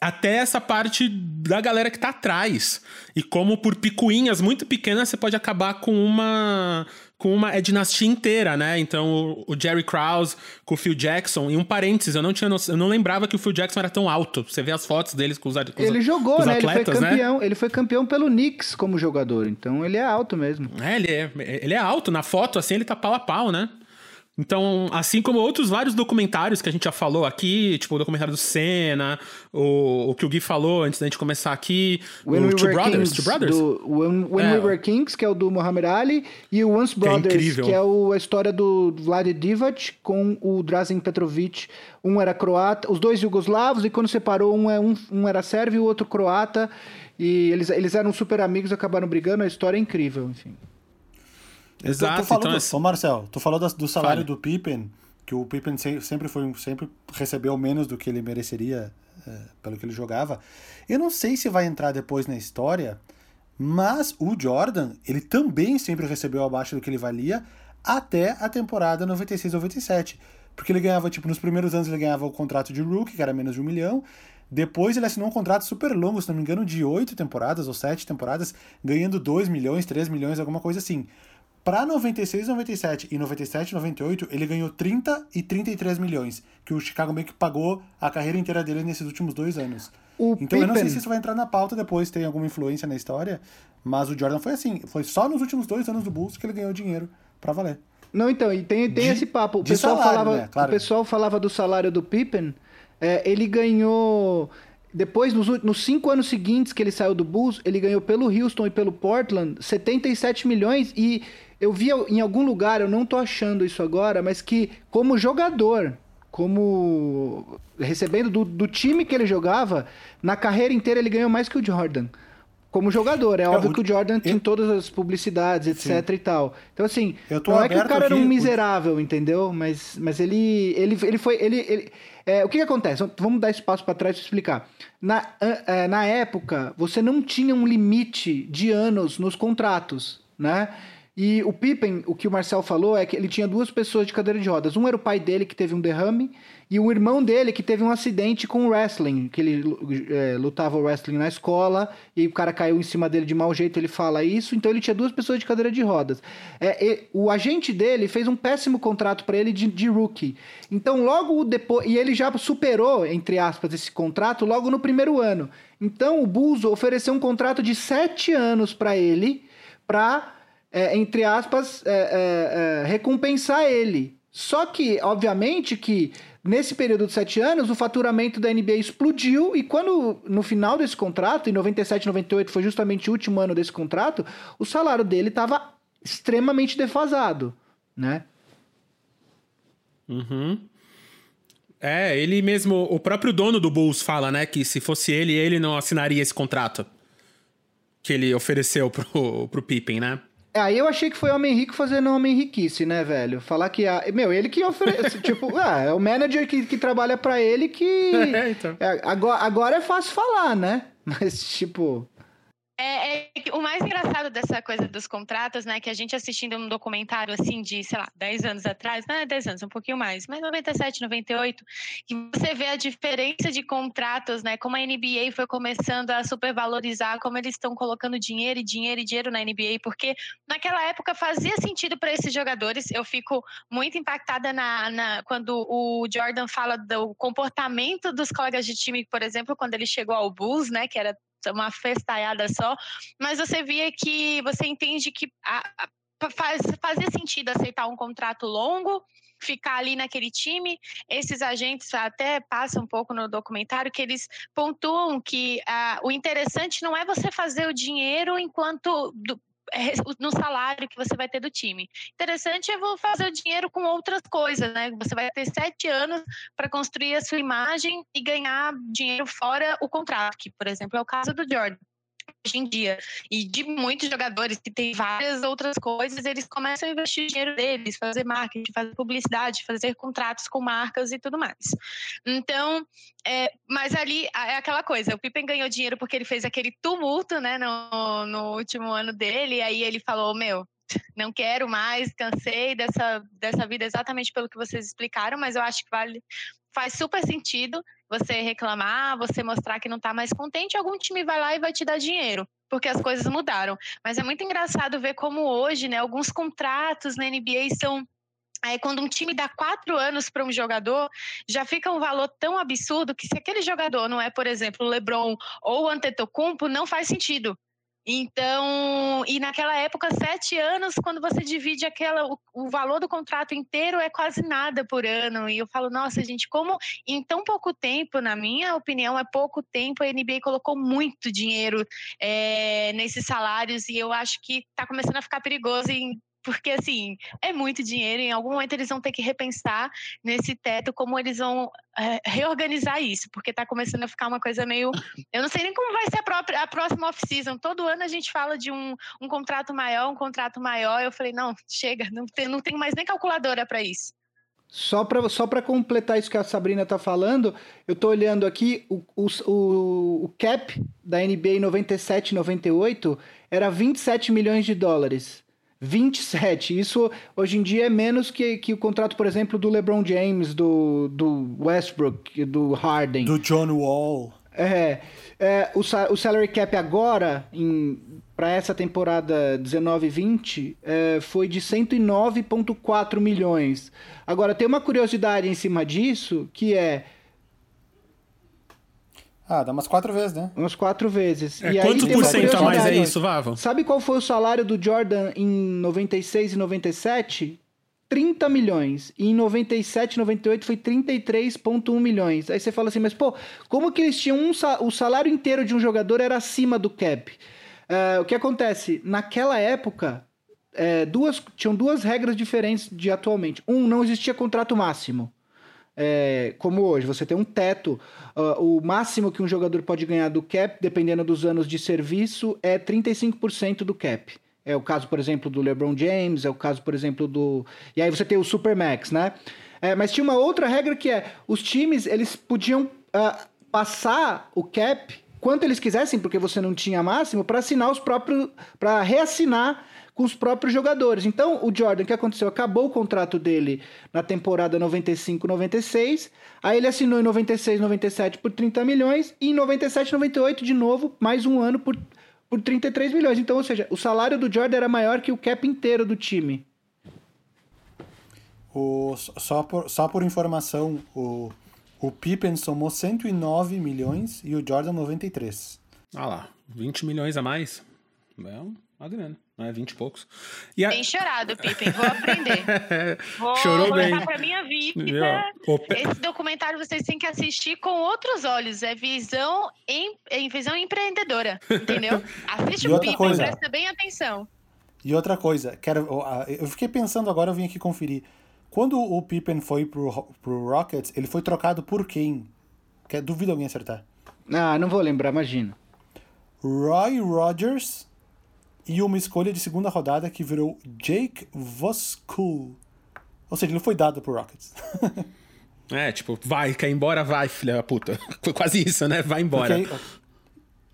Até essa parte da galera que tá atrás. E como por picuinhas muito pequenas você pode acabar com uma com uma é dinastia inteira, né? Então, o, Jerry Krause com o Phil Jackson. E um parênteses, eu não tinha no... eu não lembrava que o Phil Jackson era tão alto. Você vê as fotos deles com os, com Ele jogou, né? Atletas, ele foi né? campeão. Né? Ele foi campeão pelo Knicks como jogador. Então, ele é alto mesmo. É, ele é, ele é alto. Na foto, assim, ele tá pau a pau, né? Então, assim como outros vários documentários que a gente já falou aqui, tipo o documentário do Senna, o, o que o Gui falou antes da gente começar aqui, When o We Two Brothers, Two Brothers. Do, When, When é. We Were Kings, que é o do Muhammad Ali, e o Once Brothers, que é, que é o, a história do Vlad Divac com o Drazen Petrovic. Um era croata, os dois jugoslavos, e quando separou, um, é, um, um era sérvio e o outro croata. E eles, eles eram super amigos, acabaram brigando, a história é incrível, enfim. Exato. Tô, tô falando, então, é... Ô Marcel, tu falou do salário Fale. do Pippen, que o Pippen sempre foi sempre recebeu menos do que ele mereceria é, pelo que ele jogava. Eu não sei se vai entrar depois na história, mas o Jordan, ele também sempre recebeu abaixo do que ele valia até a temporada 96-97. Porque ele ganhava, tipo, nos primeiros anos ele ganhava o contrato de rookie, que era menos de um milhão. Depois ele assinou um contrato super longo, se não me engano, de oito temporadas ou sete temporadas, ganhando 2 milhões, 3 milhões, alguma coisa assim. Para 96, 97 e 97, 98, ele ganhou 30 e 33 milhões, que o Chicago meio que pagou a carreira inteira dele nesses últimos dois anos. O então Pippen... eu não sei se isso vai entrar na pauta depois, tem alguma influência na história, mas o Jordan foi assim, foi só nos últimos dois anos do Bulls que ele ganhou dinheiro para valer. Não, então, e tem, tem de, esse papo. O pessoal, salário, falava, né? claro. o pessoal falava do salário do Pippen, é, ele ganhou depois, nos, nos, cinco anos seguintes que ele saiu do Bulls, ele ganhou pelo Houston e pelo Portland 77 milhões e eu vi em algum lugar, eu não tô achando isso agora, mas que como jogador, como recebendo do, do time que ele jogava, na carreira inteira ele ganhou mais que o Jordan como jogador. É, é óbvio que o Jordan eu... tem todas as publicidades, etc Sim. e tal. Então, assim, não é que o cara era um miserável, entendeu? Mas, mas ele, ele, ele foi. Ele, ele é, o que, que, acontece? Vamos dar espaço para trás para explicar. Na, é, na época, você não tinha um limite de anos nos contratos, né? E o Pippen, o que o Marcel falou é que ele tinha duas pessoas de cadeira de rodas. Um era o pai dele, que teve um derrame, e o irmão dele, que teve um acidente com o wrestling, que ele é, lutava wrestling na escola, e o cara caiu em cima dele de mau jeito, ele fala isso. Então ele tinha duas pessoas de cadeira de rodas. É, o agente dele fez um péssimo contrato para ele de, de, rookie. Então logo depois. E ele já superou, entre aspas, esse contrato logo no primeiro ano. Então o Bulls ofereceu um contrato de sete anos para ele, para é, entre aspas, é, é, é, recompensar ele. Só que, obviamente, que nesse período de sete anos, o faturamento da NBA explodiu e quando, no final desse contrato, em 97, 98, foi justamente o último ano desse contrato, o salário dele estava extremamente defasado, né? Uhum. É, ele mesmo, o próprio dono do Bulls fala, né, que se fosse ele, ele não assinaria esse contrato que ele ofereceu pro, pro Pippen, né? É, aí eu achei que foi homem rico fazendo homem riquice, né, velho? Falar que. A... Meu, ele que oferece. <laughs> tipo, ah, é o manager que, que trabalha para ele que. <laughs> É, então. É, agora, agora é fácil falar, né? <laughs> Mas, tipo. É, é, o mais engraçado dessa coisa dos contratos, né, que a gente assistindo um documentário assim de, sei lá, 10 anos atrás, não é 10 anos, um pouquinho mais, mas 97, 98, que você vê a diferença de contratos, né, como a NBA foi começando a supervalorizar, como eles estão colocando dinheiro e dinheiro e dinheiro na NBA, porque naquela época fazia sentido para esses jogadores. Eu fico muito impactada na, na, quando o Jordan fala do comportamento dos colegas de time, por exemplo, quando ele chegou ao Bulls, né, que era uma festalhada só, mas você via que você entende que a, a, faz, fazia sentido aceitar um contrato longo, ficar ali naquele time. Esses agentes até passam um pouco no documentário que eles pontuam que ah, o interessante não é você fazer o dinheiro enquanto do, no salário que você vai ter do time. Interessante é vou fazer o dinheiro com outras coisas, né? Você vai ter sete anos para construir a sua imagem e ganhar dinheiro fora o contrato, que, por exemplo, é o caso do Jordan hoje em dia. E de muitos jogadores que têm várias outras coisas, eles começam a investir dinheiro deles, fazer marketing, fazer publicidade, fazer contratos com marcas e tudo mais. Então, é, mas ali é aquela coisa, o Pippen ganhou dinheiro porque ele fez aquele tumulto, né, no, no último ano dele, e aí ele falou, meu, não quero mais, cansei dessa, dessa vida exatamente pelo que vocês explicaram, mas eu acho que vale, faz super sentido você reclamar, você mostrar que não está mais contente, algum time vai lá e vai te dar dinheiro, porque as coisas mudaram. Mas é muito engraçado ver como hoje, né, alguns contratos na NBA são Aí, quando um time dá quatro anos para um jogador, já fica um valor tão absurdo que se aquele jogador não é, por exemplo, o LeBron ou o Antetokounmpo, não faz sentido. Então, e naquela época, sete anos, quando você divide aquela, o, o, valor do contrato inteiro é quase nada por ano. E eu falo, nossa, gente, como em tão pouco tempo, na minha opinião, é pouco tempo, a NBA colocou muito dinheiro é, nesses salários e eu acho que está começando a ficar perigoso em porque assim, é muito dinheiro, em algum momento eles vão ter que repensar nesse teto como eles vão é, reorganizar isso, porque está começando a ficar uma coisa meio. Eu não sei nem como vai ser a, própria, a próxima off-season. Todo ano a gente fala de um, um contrato maior, um contrato maior. Eu falei, não, chega, não, tem, não tenho mais nem calculadora para isso. Só para só completar isso que a Sabrina está falando, eu estou olhando aqui, o, o, o cap da NBA 97-98 era 27 milhões de dólares. 27. Isso hoje em dia é menos que, que o contrato, por exemplo, do LeBron James, do, do Westbrook, do Harden. Do John Wall. É. é o, o salary cap agora, para essa temporada 19-20, é, foi de 109,4 milhões. Agora, tem uma curiosidade em cima disso, que é ah, dá umas quatro vezes, né? Umas quatro vezes. É, e quanto por cento a mais é isso, Vavo? Sabe qual foi o salário do Jordan em 96 e 97? 30 milhões. E em 97, 98 foi 33,1 milhões. Aí você fala assim, mas pô, como que eles tinham um, o salário inteiro de um jogador era acima do cap? Uh, o que acontece? Naquela época, é, duas, tinham duas regras diferentes de atualmente. Um, não existia contrato máximo é, como hoje, você tem um teto. Uh, o máximo que um jogador pode ganhar do cap, dependendo dos anos de serviço, é 35% do cap. É o caso, por exemplo, do LeBron James, é o caso, por exemplo, do. E aí você tem o Supermax, né? É, mas tinha uma outra regra que é: os times eles podiam uh, passar o cap quanto eles quisessem, porque você não tinha máximo, para assinar os próprios. para reassinar com os próprios jogadores. Então, o Jordan, o que aconteceu? Acabou o contrato dele na temporada 95-96, aí ele assinou em 96-97 por 30 milhões e em 97-98 de novo, mais um ano por, por 33 milhões. Então, ou seja, o salário do Jordan era maior que o cap inteiro do time. O, só, por, só por informação, o, o Pippen somou 109 milhões e o Jordan 93. Ah lá, 20 milhões a mais. É uma grana não é? 20 e poucos. E a... Bem chorado, Pippen. Vou aprender. <laughs> Vou, Chorou vou bem. pra minha vida. Esse documentário vocês têm que assistir com outros olhos. É visão, em, em visão empreendedora, entendeu? <laughs> Assiste o Pippen, coisa. presta bem atenção. E outra coisa, quero, eu fiquei pensando agora, eu vim aqui conferir. Quando o Pippen foi pro, pro Rockets, ele foi trocado por quem? Quer, duvido alguém acertar. Ah, não vou lembrar, imagina. Roy Rogers e uma escolha de segunda rodada que virou Jake Voskul. Ou seja, ele foi dado pro Rockets. <laughs> é, tipo, vai, quer ir embora, vai, filha da puta. <laughs> Foi quase isso, né? Vai embora. Porque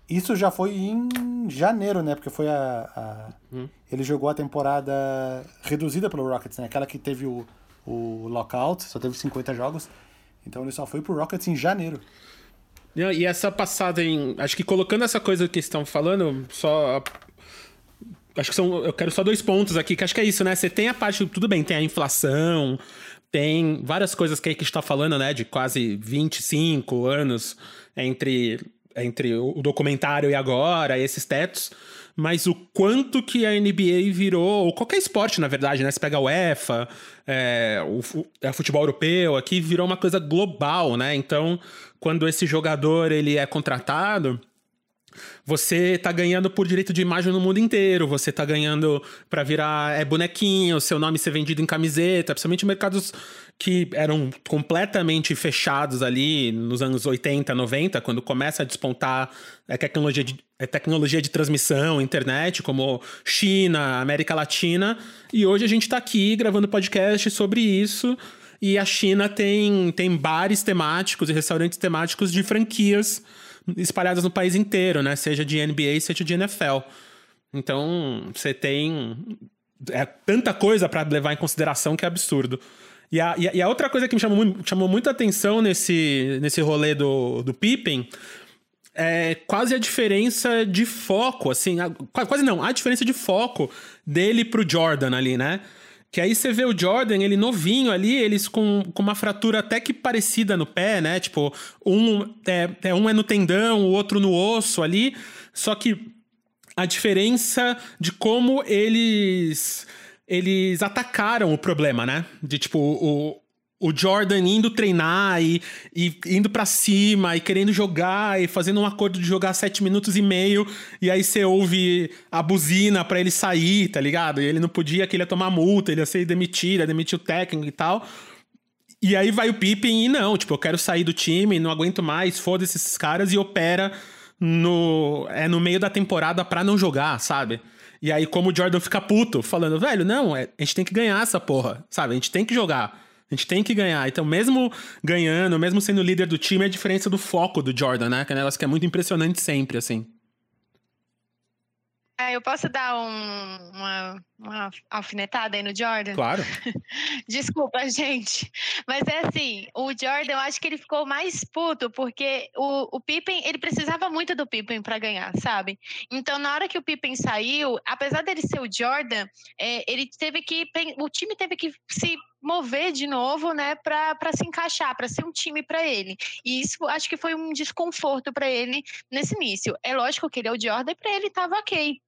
isso já foi em janeiro, né? Porque foi a. a... Hum. Ele jogou a temporada reduzida pelo Rockets, né? Aquela que teve o, o lockout, só teve 50 jogos. Então ele só foi pro Rockets em janeiro. E essa passada em. Acho que colocando essa coisa que estão falando, só. Acho que são. Eu quero só dois pontos aqui, que acho que é isso, né? Você tem a parte. Tudo bem, tem a inflação, tem várias coisas que a gente está falando, né? De quase 25 anos entre, entre o documentário e agora, esses tetos mas o quanto que a NBA virou, ou qualquer esporte, na verdade, né? Você pega a UEFA, é, o, é, futebol europeu, aqui virou uma coisa global, né? Então, quando esse jogador ele é contratado, você tá ganhando por direito de imagem no mundo inteiro, você tá ganhando para virar é, bonequinho, seu nome ser vendido em camiseta, principalmente mercados que eram completamente fechados ali nos anos 80, 90, quando começa a despontar a tecnologia de, a tecnologia de transmissão, internet, como China, América Latina, e hoje a gente tá aqui gravando podcast sobre isso. E a China tem, tem bares temáticos e restaurantes temáticos de franquias espalhadas no país inteiro, né? Seja de NBA, seja de NFL. Então, você tem é tanta coisa para levar em consideração que é absurdo. E a, e a, outra coisa que me chamou, chamou muita atenção nesse, nesse rolê do, do Pippen é quase a diferença de foco, assim, a, quase não, a diferença de foco dele pro Jordan ali, né? Que aí você vê o Jordan, ele novinho ali, eles com, com uma fratura até que parecida no pé, né? Tipo, um é, é, um é no tendão, o outro no osso ali. Só que a diferença de como eles eles atacaram o problema, né? De tipo, o, o Jordan indo treinar e, e indo para cima e querendo jogar e fazendo um acordo de jogar sete minutos e meio e aí você ouve a buzina para ele sair, tá ligado? E ele não podia, que ele ia tomar multa, ele ia ser demitido, ia demitir o técnico e tal. E aí vai o Pippen e não, tipo, eu quero sair do time, não aguento mais, foda-se esses caras e opera no, é, no meio da temporada pra não jogar, sabe? E aí como o Jordan fica puto, falando, velho, não, é, a gente tem que ganhar essa porra, sabe? A gente tem que jogar. A gente tem que ganhar. Então, mesmo ganhando, mesmo sendo líder do time, é a diferença do foco do Jordan, né? Que é um negócio que é muito impressionante sempre, assim. É, eu posso dar um, uma, uma alfinetada aí no Jordan? Claro. <laughs> Desculpa, gente. Mas é assim, o Jordan, eu acho que ele ficou mais puto, porque o, o Pippen, ele precisava muito do Pippen para ganhar, sabe? Então, na hora que o Pippen saiu, apesar dele ser o Jordan, é, ele teve que. O time teve que se mover de novo, né, para se encaixar, para ser um time para ele. E isso acho que foi um desconforto para ele nesse início. É lógico que ele é o Jordan e para ele estava ok.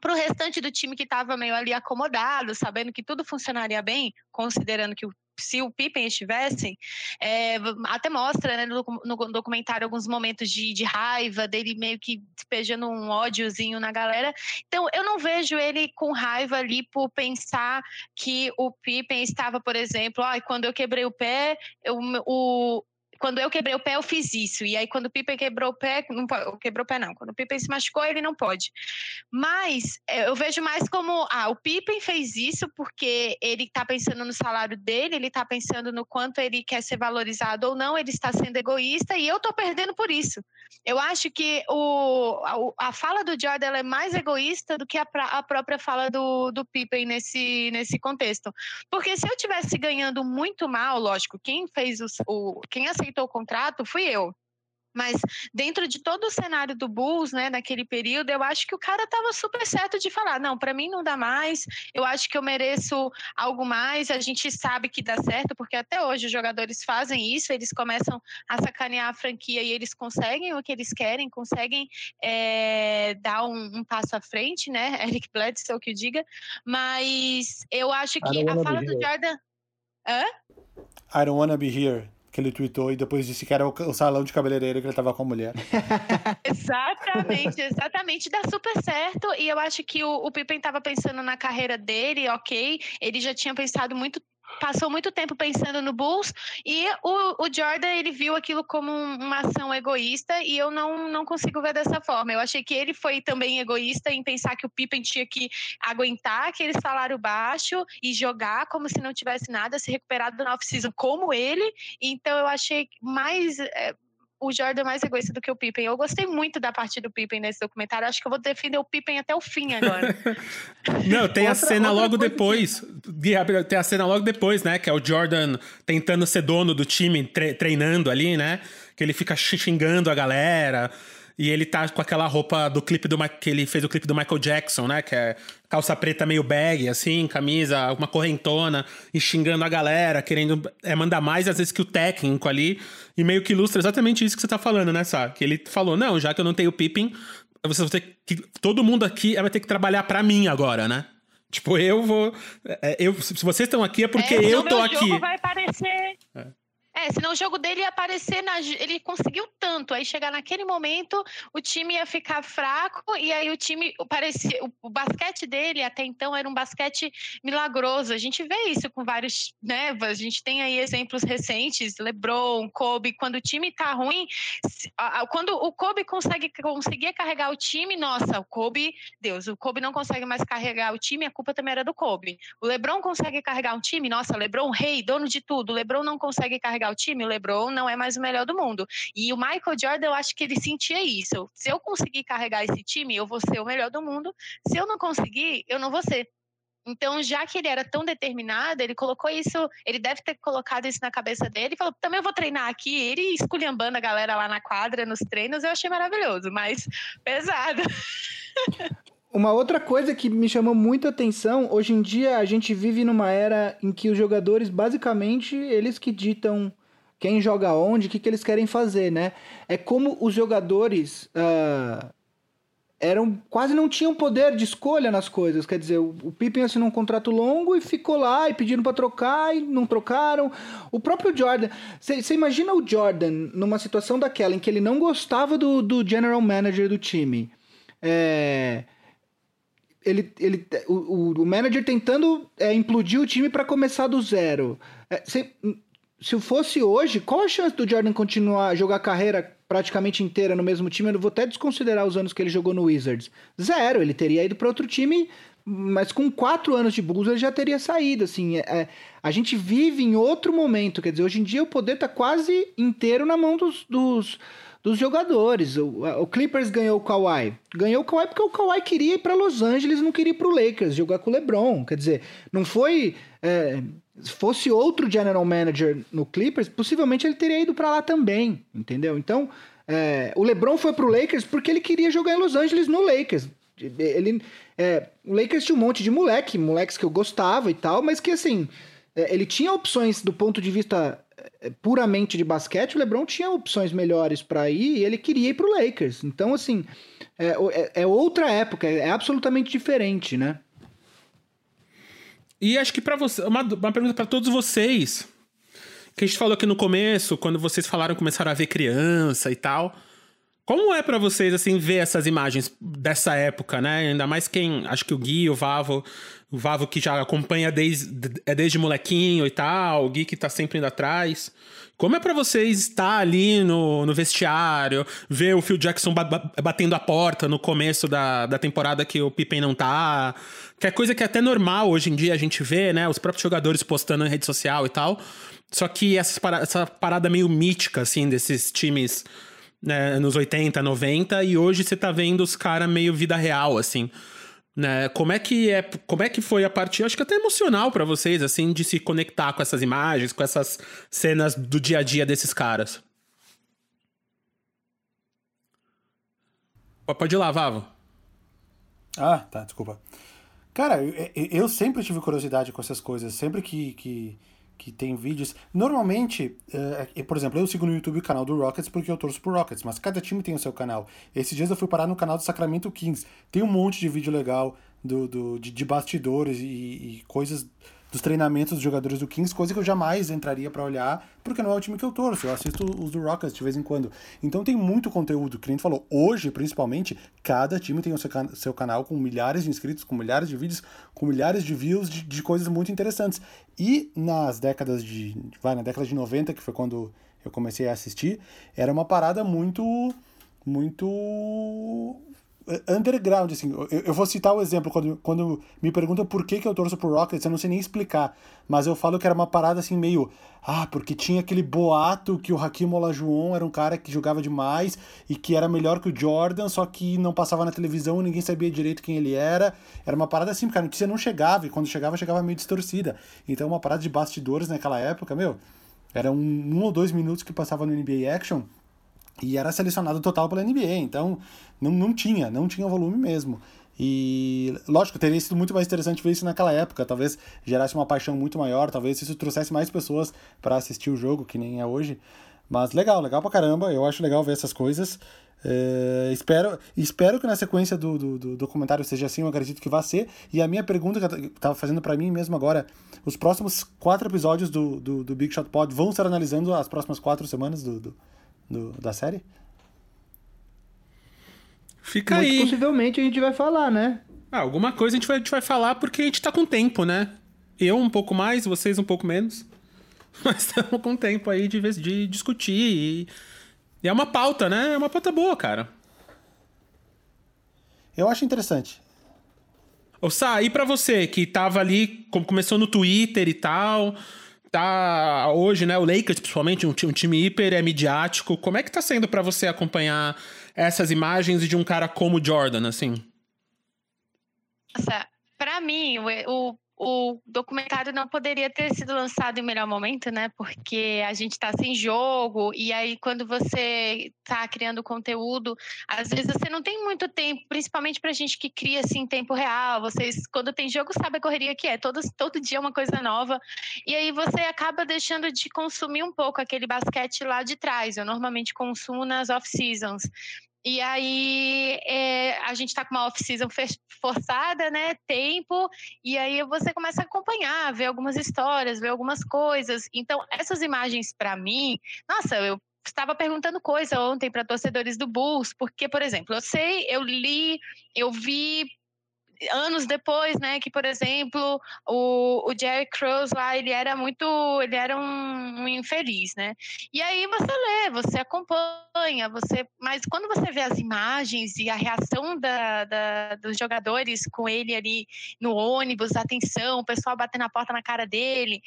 Para o restante do time que estava meio ali acomodado, sabendo que tudo funcionaria bem, considerando que o se o Pippen estivesse, é, até mostra né, no, no, documentário alguns momentos de, de, raiva, dele meio que despejando um ódiozinho na galera. Então, eu não vejo ele com raiva ali por pensar que o Pippen estava, por exemplo, ah, quando eu quebrei o pé, eu, o, quando eu quebrei o pé, eu fiz isso. E aí, quando o Pippen quebrou o pé, não pode, quebrou o pé não. Quando o Pippen se machucou, ele não pode. Mas é, eu vejo mais como, ah, o Pippen fez isso porque ele está pensando no salário dele, ele está pensando no quanto ele quer ser valorizado ou não, ele está sendo egoísta e eu estou perdendo por isso. Eu acho que o, a, a fala do Jordan é mais egoísta do que a, a própria fala do, do Pippen nesse, nesse contexto. Porque se eu tivesse ganhando muito mal, lógico, quem fez os, o, quem o contrato fui eu. Mas dentro de todo o cenário do Bulls, né, naquele período, eu acho que o cara estava super certo de falar: não, para mim não dá mais, eu acho que eu mereço algo mais. A gente sabe que dá certo, porque até hoje os jogadores fazem isso, eles começam a sacanear a franquia e eles conseguem o que eles querem, conseguem é, dar um, um, passo à frente, né? <laughs> Eric Bledsoe que diga. Mas eu acho que a fala do Jordan. Hã? I don't wanna be here que ele tweetou e depois disse que era o, salão de cabeleireiro que ele tava com a mulher. <laughs> exatamente, exatamente. Dá super certo. E eu acho que o, o Pippen tava pensando na carreira dele, ok. Ele já tinha pensado muito passou muito tempo pensando no Bulls e o, o, Jordan ele viu aquilo como uma ação egoísta e eu não, não consigo ver dessa forma. Eu achei que ele foi também egoísta em pensar que o Pippen tinha que aguentar aquele salário baixo e jogar como se não tivesse nada, se recuperar do off-season como ele. Então eu achei mais é, o Jordan é mais egoísta do que o Pippen. Eu gostei muito da parte do Pippen nesse documentário. Acho que eu vou defender o Pippen até o fim agora. <laughs> Não, tem outra, a cena logo depois. Que... Tem a cena logo depois, né? Que é o Jordan tentando ser dono do time, tre treinando ali, né? Que ele fica xingando a galera. E ele tá com aquela roupa do clipe do que ele fez o clipe do Michael Jackson, né? Que é calça preta meio bag, assim, camisa, uma correntona, e xingando a galera, querendo é, mandar mais às vezes que o técnico ali. E meio que ilustra exatamente isso que você tá falando, né, Sá? Que ele falou: não, já que eu não tenho Pippin, você vai ter que. Todo mundo aqui vai ter que trabalhar para mim agora, né? Tipo, eu vou. É, eu, se vocês estão aqui é porque é, eu tô aqui. Vai parecer. É. É, senão o jogo dele ia aparecer na. Ele conseguiu tanto. Aí chegar naquele momento, o time ia ficar fraco, e aí o time parecia. O, basquete dele até então era um basquete milagroso. A gente vê isso com vários. Né? A gente tem aí exemplos recentes, LeBron, Kobe, quando o time tá ruim. Quando o Kobe consegue conseguia carregar o time, nossa, o Kobe, Deus, o Kobe não consegue mais carregar o time, a culpa também era do Kobe. O LeBron consegue carregar um time, nossa, LeBron, rei, dono de tudo. O LeBron não consegue carregar o time, o LeBron não é mais o melhor do mundo. E o Michael Jordan, eu acho que ele sentia isso. Se eu conseguir carregar esse time, eu vou ser o melhor do mundo. Se eu não conseguir, eu não vou ser. Então, já que ele era tão determinado, ele colocou isso, ele deve ter colocado isso na cabeça dele e falou: também eu vou treinar aqui. Ele esculhambando a galera lá na quadra, nos treinos, eu achei maravilhoso, mas pesado. <laughs> Uma outra coisa que me chamou muita atenção, hoje em dia a gente vive numa era em que os jogadores, basicamente, eles que ditam quem joga onde, o que, que eles querem fazer, né? É como os jogadores uh, eram quase não tinham poder de escolha nas coisas. Quer dizer, o, o Pippen assinou um contrato longo e ficou lá e pedindo para trocar e não trocaram. O próprio Jordan. Você imagina o Jordan numa situação daquela em que ele não gostava do, do general manager do time. É ele, ele, o, o manager tentando é, implodir o time para começar do zero. É, se, se fosse hoje, qual a chance do Jordan continuar a jogar a carreira praticamente inteira no mesmo time? Eu vou até desconsiderar os anos que ele jogou no Wizards. Zero. Ele teria ido para outro time, mas com quatro anos de Bulls ele já teria saído. Assim, é, é, a gente vive em outro momento. Quer dizer, hoje em dia o poder está quase inteiro na mão dos, dos dos jogadores. O, o, Clippers ganhou o Kawhi. Ganhou o Kawhi porque o Kawhi queria ir para Los Angeles, não queria ir para o Lakers, jogar com o LeBron. Quer dizer, não foi. É, se fosse outro general manager no Clippers, possivelmente ele teria ido para lá também, entendeu? Então, é, o LeBron foi para o Lakers porque ele queria jogar em Los Angeles no Lakers. Ele, é, o Lakers tinha um monte de moleque, moleques que eu gostava e tal, mas que assim, é, ele tinha opções do ponto de vista puramente de basquete, o LeBron tinha opções melhores para ir e ele queria ir para o Lakers. Então, assim, é, é, é, outra época, é absolutamente diferente, né? E acho que para você, uma, uma pergunta para todos vocês, que a gente falou aqui no começo, quando vocês falaram começaram a ver criança e tal. Como é para vocês, assim, ver essas imagens dessa época, né? Ainda mais quem. Acho que o Gui, o Vavo, o Vavo que já acompanha desde, é desde molequinho e tal, o Gui que tá sempre indo atrás. Como é para vocês estar ali no, no vestiário, ver o Phil Jackson batendo a porta no começo da, da temporada que o Pippen não tá? Que é coisa que é até normal hoje em dia a gente vê, né? Os próprios jogadores postando em rede social e tal. Só que essa, essa parada meio mítica, assim, desses times né, nos 80, 90, e hoje você tá vendo os caras meio vida real, assim. Né? Como é que é, como é que foi a parte, acho que até emocional para vocês, assim, de se conectar com essas imagens, com essas cenas do dia a dia desses caras? Pode ir lá, Vavo. Ah, tá, desculpa. Cara, eu, eu sempre tive curiosidade com essas coisas. Sempre que, que, que tem vídeos. Normalmente, uh, por exemplo, eu sigo no YouTube o canal do Rockets porque eu torço pro Rockets, mas cada time tem o seu canal. Esses dias eu fui parar no canal do Sacramento Kings. Tem um monte de vídeo legal do, do, de, de bastidores e, e coisas dos treinamentos dos jogadores do Kings, coisa que eu jamais entraria para olhar, porque não é o time que eu torço. Eu assisto os do Rockets de vez em quando. Então tem muito conteúdo, que a gente falou. Hoje, principalmente, cada time tem o seu, can seu canal com milhares de inscritos, com milhares de vídeos, com milhares de views de, de coisas muito interessantes. E nas décadas de. Vai, na década de 90, que foi quando eu comecei a assistir, era uma parada muito. Muito underground, assim. Eu, eu, vou citar o exemplo, quando, quando me perguntam por que, que eu torço pro Rockets, eu não sei nem explicar, mas eu falo que era uma parada assim meio, ah, porque tinha aquele boato que o Hakim Olajuwon era um cara que jogava demais e que era melhor que o Jordan, só que não passava na televisão ninguém sabia direito quem ele era. Era uma parada assim, porque a notícia não chegava, e quando chegava, chegava meio distorcida. Então uma parada de bastidores naquela época, meu, era um, um ou dois minutos que passava no NBA Action e era selecionado total pela NBA, então não, não tinha, não tinha volume mesmo. E lógico, teria sido muito mais interessante ver isso naquela época, talvez gerasse uma paixão muito maior, talvez isso trouxesse mais pessoas para assistir o jogo, que nem é hoje. Mas legal, legal pra caramba, eu acho legal ver essas coisas. É, espero, espero que na sequência do, do, do, documentário seja assim, eu acredito que vai ser. E a minha pergunta que eu tava fazendo para mim mesmo agora: os próximos quatro episódios do, do, do Big Shot Pod vão estar analisando as próximas quatro semanas do, do, do, da série? Fica Muito aí. Possivelmente a gente vai falar, né? Ah, alguma coisa a gente, vai, a gente vai falar porque a gente tá com tempo, né? Eu um pouco mais, vocês um pouco menos. <laughs> Mas estamos com tempo aí de, de discutir. E, e é uma pauta, né? É uma pauta boa, cara. Eu acho interessante. Ô, Sá, e pra você que tava ali, como começou no Twitter e tal, tá hoje, né? O Lakers, principalmente, um, um time hiper é midiático. Como é que tá sendo para você acompanhar essas imagens de um cara como Jordan, assim? Nossa, pra mim, o, o documentário não poderia ter sido lançado em melhor momento, né? Porque a gente está sem jogo, e aí quando você está criando conteúdo, às vezes você não tem muito tempo, principalmente para gente que cria assim em tempo real. Vocês, quando tem jogo, sabe a correria que é, todo, todo dia é uma coisa nova. E aí você acaba deixando de consumir um pouco aquele basquete lá de trás. Eu normalmente consumo nas off-seasons. E aí é, a gente está com uma off-season forçada, né? Tempo, e aí você começa a acompanhar, ver algumas histórias, ver algumas coisas. Então, essas imagens, para mim, nossa, eu estava perguntando coisa ontem para torcedores do Bulls, porque, por exemplo, eu sei, eu li, eu vi anos depois, né, que por exemplo o, o Jerry Crows lá ele era muito, ele era um, um, infeliz, né? E aí você lê, você acompanha, você, mas quando você vê as imagens e a reação da, da, dos jogadores com ele ali no ônibus, atenção, o pessoal batendo a porta na cara dele,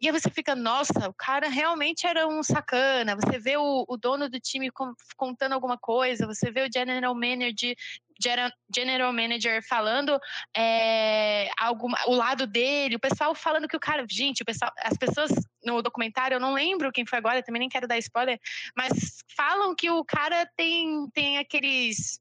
e aí você fica, nossa, o cara realmente era um sacana. Você vê o, o dono do time contando alguma coisa, você vê o general manager, general manager falando é, alguma, o lado dele, o pessoal falando que o cara, gente, o pessoal, as pessoas no documentário, eu não lembro quem foi agora, também nem quero dar spoiler, mas falam que o cara tem, tem aqueles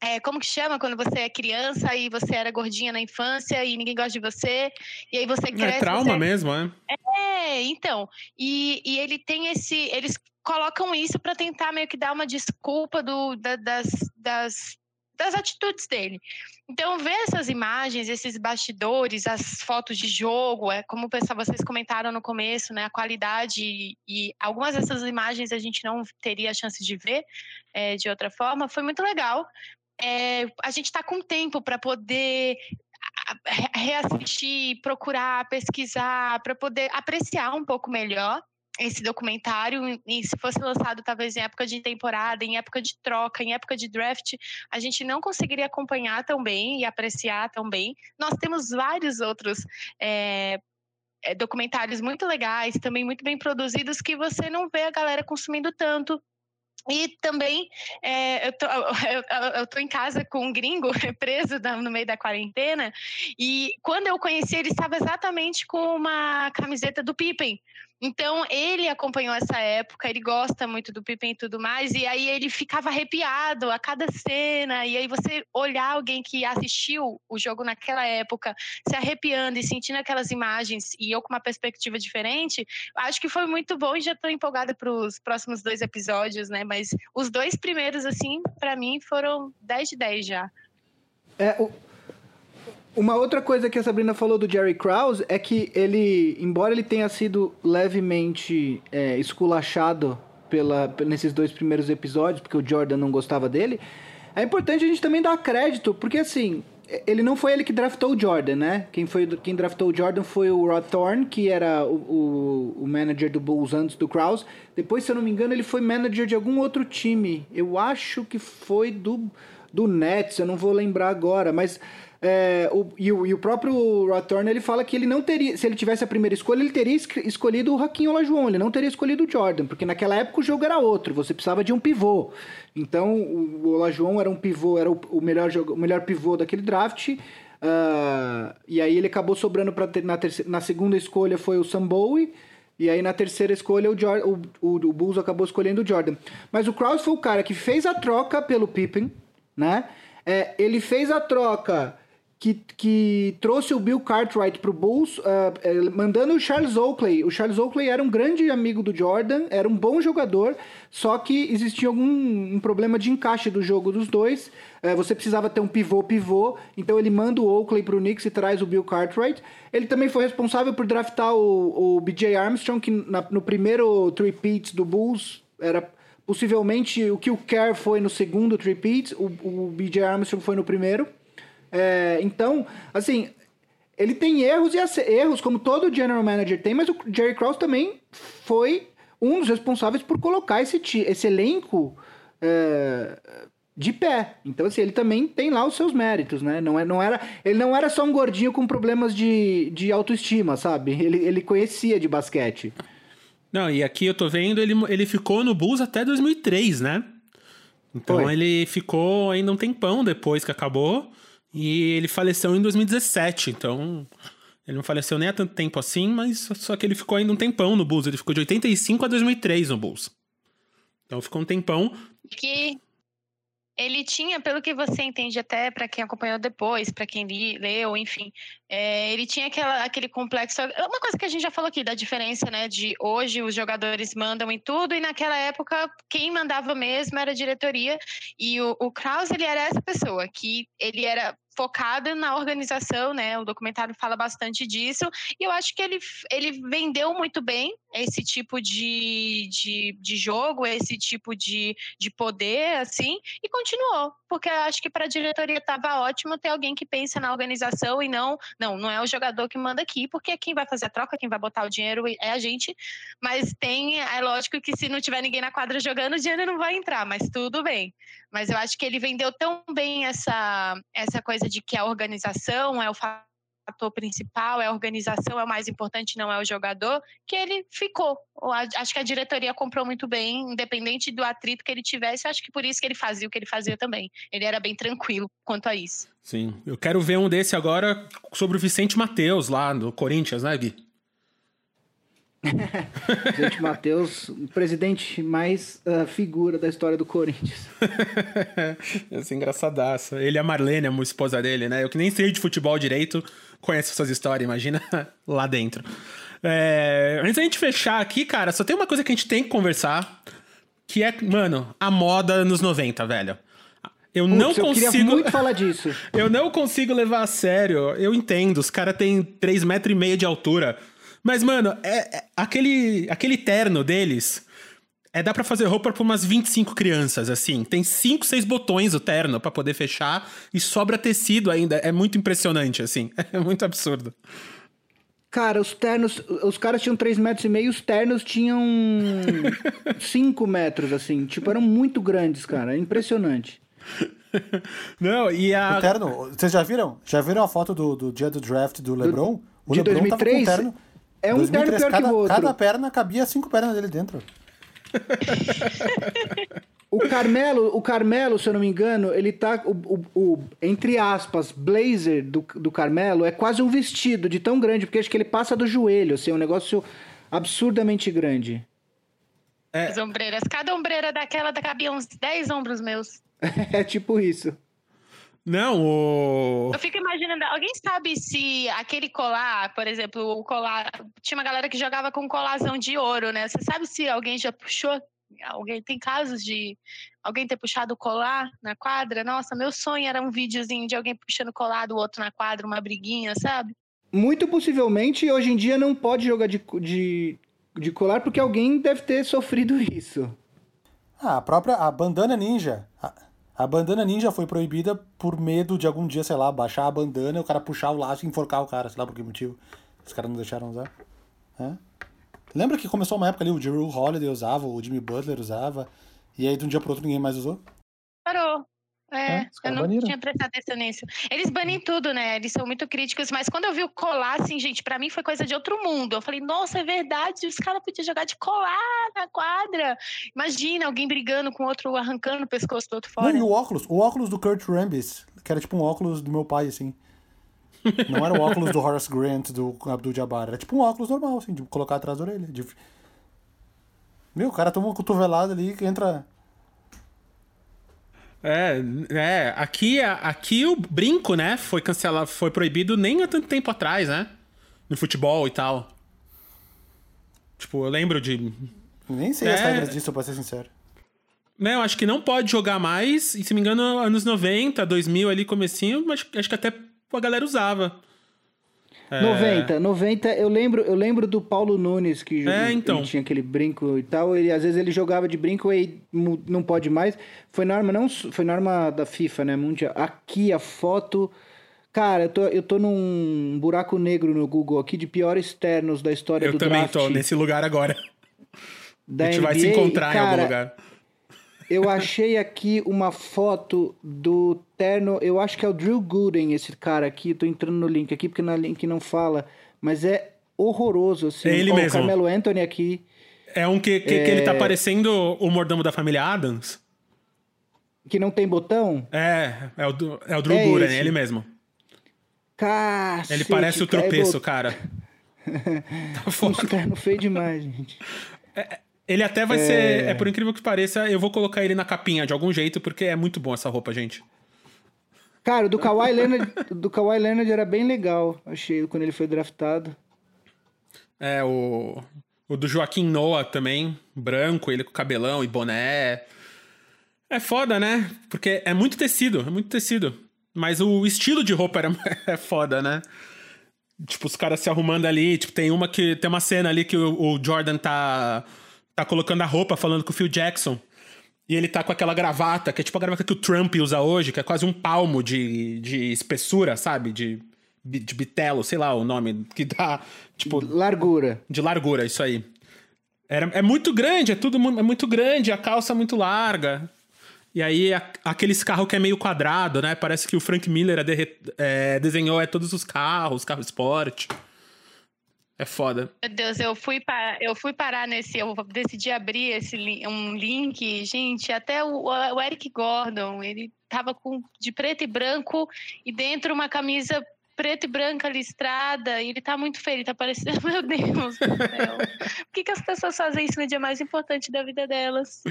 é, como que chama quando você é criança e você era gordinha na infância e ninguém gosta de você, e aí você cresce. É trauma você... mesmo, é? É, então. E, e ele tem esse. Eles colocam isso para tentar meio que dar uma desculpa do, da, das, das, das atitudes dele. Então, ver essas imagens, esses bastidores, as fotos de jogo, é como vocês comentaram no começo, né? A qualidade e, e algumas dessas imagens a gente não teria a chance de ver é, de outra forma, foi muito legal é, a gente está com tempo para poder reassistir, procurar, pesquisar, para poder apreciar um pouco melhor esse documentário. E se fosse lançado talvez em época de temporada, em época de troca, em época de draft, a gente não conseguiria acompanhar tão bem e apreciar tão bem. Nós temos vários outros. É, documentários muito legais, também muito bem produzidos, que você não vê a galera consumindo tanto e também, é, eu, tô, <laughs> eu, eu, tô em casa com um gringo <laughs> preso no meio da quarentena, e quando eu conheci ele estava exatamente com uma camiseta do Pippen. Então, ele acompanhou essa época, ele gosta muito do Pippen e tudo mais, e aí ele ficava arrepiado a cada cena, e aí você olhar alguém que assistiu o jogo naquela época, se arrepiando e sentindo aquelas imagens, e eu com uma perspectiva diferente, acho que foi muito bom e já estou empolgada para os próximos dois episódios, né? Mas os dois primeiros, assim, para mim foram 10 de 10 já. É, Uma outra coisa que a Sabrina falou do Jerry Krause é que ele, embora ele tenha sido levemente é, esculachado pela, nesses dois primeiros episódios, porque o Jordan não gostava dele, é importante a gente também dar crédito, porque assim, ele não foi ele que draftou o Jordan, né? Quem, foi, quem draftou o Jordan foi o Rod Thorne, que era o, o, o, manager do Bulls antes do Krause. Depois, se eu não me engano, ele foi manager de algum outro time. Eu acho que foi do, do Nets, eu não vou lembrar agora, mas é, o, e, o, e, o, próprio Rotorn, ele fala que ele não teria, se ele tivesse a primeira escolha, ele teria escolhido o Raquinho Olajuwon, ele não teria escolhido o Jordan, porque naquela época o jogo era outro, você precisava de um pivô. Então o, o Olajuwon era um pivô, era o, o melhor, o melhor pivô daquele draft, uh, e aí ele acabou sobrando para na, na segunda escolha foi o Sam Bowie, e aí na terceira escolha o, Jordan, o, o Bulls acabou escolhendo o Jordan. Mas o Krause foi o cara que fez a troca pelo Pippen, né? É, ele fez a troca que, que trouxe o Bill Cartwright para o Bulls, uh, mandando o Charles Oakley. O Charles Oakley era um grande amigo do Jordan, era um bom jogador, só que existia algum um problema de encaixe do jogo dos dois. Uh, você precisava ter um pivô-pivô, então ele manda o Oakley para o Knicks e traz o Bill Cartwright. Ele também foi responsável por draftar o, o BJ Armstrong, que na, no primeiro three-peats do Bulls era possivelmente o que o Kerr foi no segundo three-peat, o, o BJ Armstrong foi no primeiro. É, então, assim, ele tem erros e erros, como todo general manager tem, mas o Jerry Krause também foi um dos responsáveis por colocar esse, esse elenco é, de pé. Então, assim, ele também tem lá os seus méritos, né? Não, é, não era, ele não era só um gordinho com problemas de, de autoestima, sabe? Ele, ele conhecia de basquete. Não, e aqui eu tô vendo, ele, ele ficou no Bulls até 2003, né? Então Foi. ele ficou ainda um tempão depois que acabou. E ele faleceu em 2017, então. Ele não faleceu nem há tanto tempo assim, mas só que ele ficou ainda um tempão no Bulls. Ele ficou de 85 a 2003 no Bulls. Então ficou um tempão. Que ele tinha, pelo que você entende até para quem acompanhou depois, para quem li, leu, enfim, é, ele tinha aquela, aquele complexo. Uma coisa que a gente já falou aqui da diferença, né? De hoje os jogadores mandam em tudo e naquela época quem mandava mesmo era a diretoria e o, o Kraus ele era essa pessoa que ele era focada na organização, né? O documentário fala bastante disso. E eu acho que ele, ele vendeu muito bem esse tipo de, de, de jogo, esse tipo de, de poder, assim, e continuou. Porque eu acho que para a diretoria estava ótimo ter alguém que pensa na organização e não, não, não é o jogador que manda aqui, porque quem vai fazer a troca, quem vai botar o dinheiro é a gente. Mas tem, é lógico que se não tiver ninguém na quadra jogando, o dinheiro não vai entrar, mas tudo bem. Mas eu acho que ele vendeu tão bem essa, essa coisa de que a organização é o fator principal, é a organização é o mais importante, não é o jogador, que ele ficou. Acho que a diretoria comprou muito bem, independente do atrito que ele tivesse, acho que por isso que ele fazia o que ele fazia também. Ele era bem tranquilo quanto a isso. Sim, eu quero ver um desse agora sobre o Vicente Mateus lá no Corinthians, né, Gui? <laughs> Gente, Matheus, o presidente mais uh, figura da história do Corinthians. <laughs> Essa é engraçadaço. Ele e a Marlene, a esposa dele, né? Eu que nem sei de futebol direito, conheço essas histórias, imagina <laughs> lá dentro. É... Antes da gente fechar aqui, cara, só tem uma coisa que a gente tem que conversar, que é, mano, a moda nos 90, velho. Eu não consigo. Eu queria muito falar disso. eu não consigo levar a sério. Eu entendo, os caras têm 3,5 metros e meio de altura. Mas, mano, é, é, aquele, aquele terno deles. É, dá para fazer roupa pra umas 25 crianças, assim. Tem 5, 6 botões o terno para poder fechar e sobra tecido ainda. É muito impressionante, assim. <laughs> É muito absurdo. Cara, os ternos. Os caras tinham 3 metros e meio, os ternos tinham <laughs> 5 metros, assim. Tipo, eram muito grandes, cara. É impressionante. <laughs> Não, e a. O terno, vocês já viram? Já viram a foto do, do dia do draft do LeBron? Do, o de LeBron 2003? tava com terno. É um 2003, terno pior cada, que o outro. Cada perna cabia cinco pernas dele dentro. <laughs> o Carmelo, o Carmelo, se eu não me engano, ele tá. O, o, o, entre aspas, blazer do, do Carmelo é quase um vestido de tão grande, porque acho que ele passa do joelho, assim, é um negócio absurdamente grande. É. As ombreiras. Cada ombreira daquela cabia uns 10 ombros meus. <laughs> é tipo isso. Não, o. Eu fico imaginando, alguém sabe se aquele colar, por exemplo, o colar. Tinha uma galera que jogava com colarzão de ouro, né? Você sabe se alguém já puxou alguém tem casos de alguém ter puxado colar na quadra? Nossa, meu sonho era um videozinho de alguém puxando colar do outro na quadra, uma briguinha, sabe? Muito possivelmente, hoje em dia não pode jogar de, de, de colar porque alguém deve ter sofrido isso. Ah, a própria a bandana ninja. A, a, bandana ninja foi proibida por medo de algum dia, sei lá, baixar a bandana, o cara puxar o laço e enforcar o cara, sei lá por que motivo. Os caras não deixaram usar. É. Lembra que começou uma época ali, o Drew Holiday usava, o Jimmy Butler usava, e aí de um dia pro outro ninguém mais usou? Parou. É, é eu não baniram. tinha prestado atenção nisso. Eles banem tudo, né? Eles são muito críticos, mas quando eu vi o colar, assim, gente, para mim foi coisa de outro mundo. Eu falei, nossa, é verdade, os caras podiam jogar de colar na quadra. Imagina alguém brigando com outro, arrancando o pescoço do outro fora. Não, e o óculos, o óculos do Kurt Rambis, que era tipo um óculos do meu pai, assim. <laughs> Não era o óculos do Horace Grant, do Abdul Jabbar, era tipo um óculos normal, assim, de colocar atrás da orelha. De... Meu, o cara toma uma cotovelada ali que entra é, é, aqui, aqui o brinco, né, foi cancelado, foi proibido nem há tanto tempo atrás, né? No futebol e tal. Tipo, eu lembro de. Nem sei é, as regras disso, pra ser sincero. Né, eu acho que não pode jogar mais, e se me engano, anos 90, 2000 ali, comecinho, mas acho que até a galera usava. É... 90, 90, eu lembro, eu lembro do Paulo Nunes que é, então. tinha aquele brinco e tal, ele às vezes ele jogava de brinco e não pode mais. Foi norma não, foi norma da FIFA, né, mundial. Aqui a foto Cara, eu tô, eu tô num buraco negro no Google aqui de piores ternos da história eu do draft. Eu também tô nesse lugar agora. Da <laughs> a gente NBA, vai se encontrar cara, em algum lugar. Eu achei aqui uma foto do terno, eu acho que é o Drew Gooden, esse cara aqui. Tô entrando no link aqui porque na link não fala, mas é horroroso assim. É ele oh, mesmo. O Carmelo Anthony aqui. É um que, que, é... que ele tá é. parecendo o mordomo da família Adams. Que não tem botão? É, é o, é o Drew é Gooden, ele mesmo. Cacete, ele parece o tropeço, é cara. <laughs> tá foda. Um terno feio demais, gente. É, ele até vai é... ser. É por incrível que pareça, eu vou colocar ele na capinha de algum jeito, porque é muito bom essa roupa, gente. Cara, o do Kawhi Leonard, do Kawhi Leonard era bem legal, achei, quando ele foi draftado. É, o, o do Joaquim Noah também, branco, ele com cabelão e boné. É foda, né? Porque é muito tecido, é muito tecido. Mas o estilo de roupa era, <laughs> é foda, né? Tipo, os caras se arrumando ali. Tipo, tem uma que. Tem uma cena ali que o, o Jordan tá tá colocando a roupa falando com o Phil Jackson. E ele tá com aquela gravata, que é tipo a gravata que o Trump usa hoje, que é quase um palmo de, de espessura, sabe? De, de bitelo, sei lá o nome, que dá, tipo... Largura. De largura, isso aí. Era, é muito grande, é tudo é muito grande, a calça é muito larga. E aí, a, aqueles carros que é meio quadrado, né? Parece que o Frank Miller é, é, desenhou é, todos os carros, carro esporte. É foda. Meu Deus, eu fui, para, eu fui parar nesse. Eu decidi abrir esse um link. Gente, até o, o Eric Gordon, ele tava com, de preto e branco e dentro uma camisa preta e branca listrada, e ele tá muito feio, ele tá parecendo, <laughs> meu Deus do céu. Por que, que as pessoas fazem isso no dia mais importante da vida delas?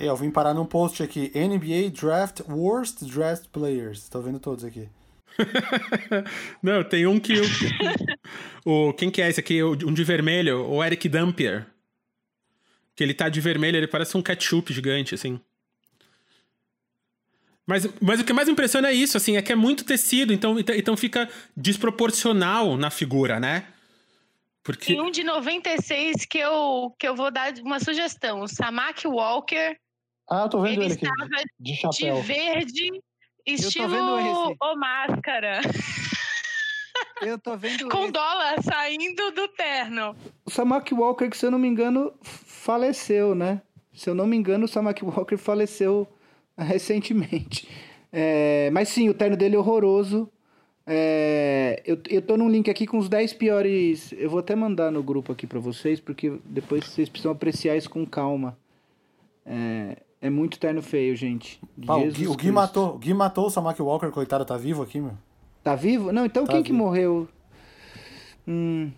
Eu vim parar num post aqui, NBA Draft Worst Draft Players. Tô vendo todos aqui. <laughs> Não, tem um que. <laughs> O, quem que é esse aqui? Um de vermelho, o Eric Dampier. Que ele tá de vermelho, ele parece um ketchup gigante, assim. Mas, mas o que mais impressiona é isso, assim, é que é muito tecido, então, então, então fica desproporcional na figura, né? Porque... Tem um de 96 que eu, que eu vou dar uma sugestão. O Samak Walker. Ah, eu tô vendo ele, ele aqui. De chapéu. De verde Estilo o Máscara. <laughs> Eu tô vendo. Com esse. dólar saindo do terno. O Samak Walker, que se eu não me engano, faleceu, né? Se eu não me engano, o Samak Walker faleceu recentemente. É, <laughs> mas sim, o terno dele é horroroso. É, eu, eu tô num link aqui com os 10 piores. Eu vou até mandar no grupo aqui para vocês, porque depois vocês precisam apreciar isso com calma. É, é muito terno feio, gente. Pá, o, Gui, o Gui matou, o Gui matou o Samaki Walker, coitado, tá vivo aqui, meu? Tá vivo? Não, então tá quem vivo. que morreu? Hum,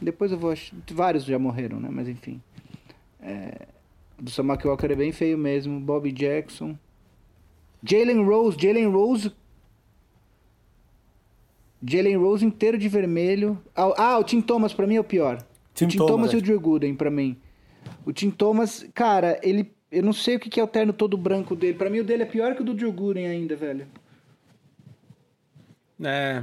depois eu vou. Vários já morreram, né? Mas enfim. É, do Samaki Walker é bem feio mesmo. Bob Jackson. Jalen Rose, Jalen Rose. Jalen Rose inteiro de vermelho. Ah, ah, o Tim Thomas pra mim é o pior. Tim, o Tim Thomas, Thomas e o Drew Gooden pra mim. O Tim Thomas, cara, ele. Eu não sei o que é o terno todo branco dele. Para mim, o dele é pior que o do Gooden ainda, velho. É.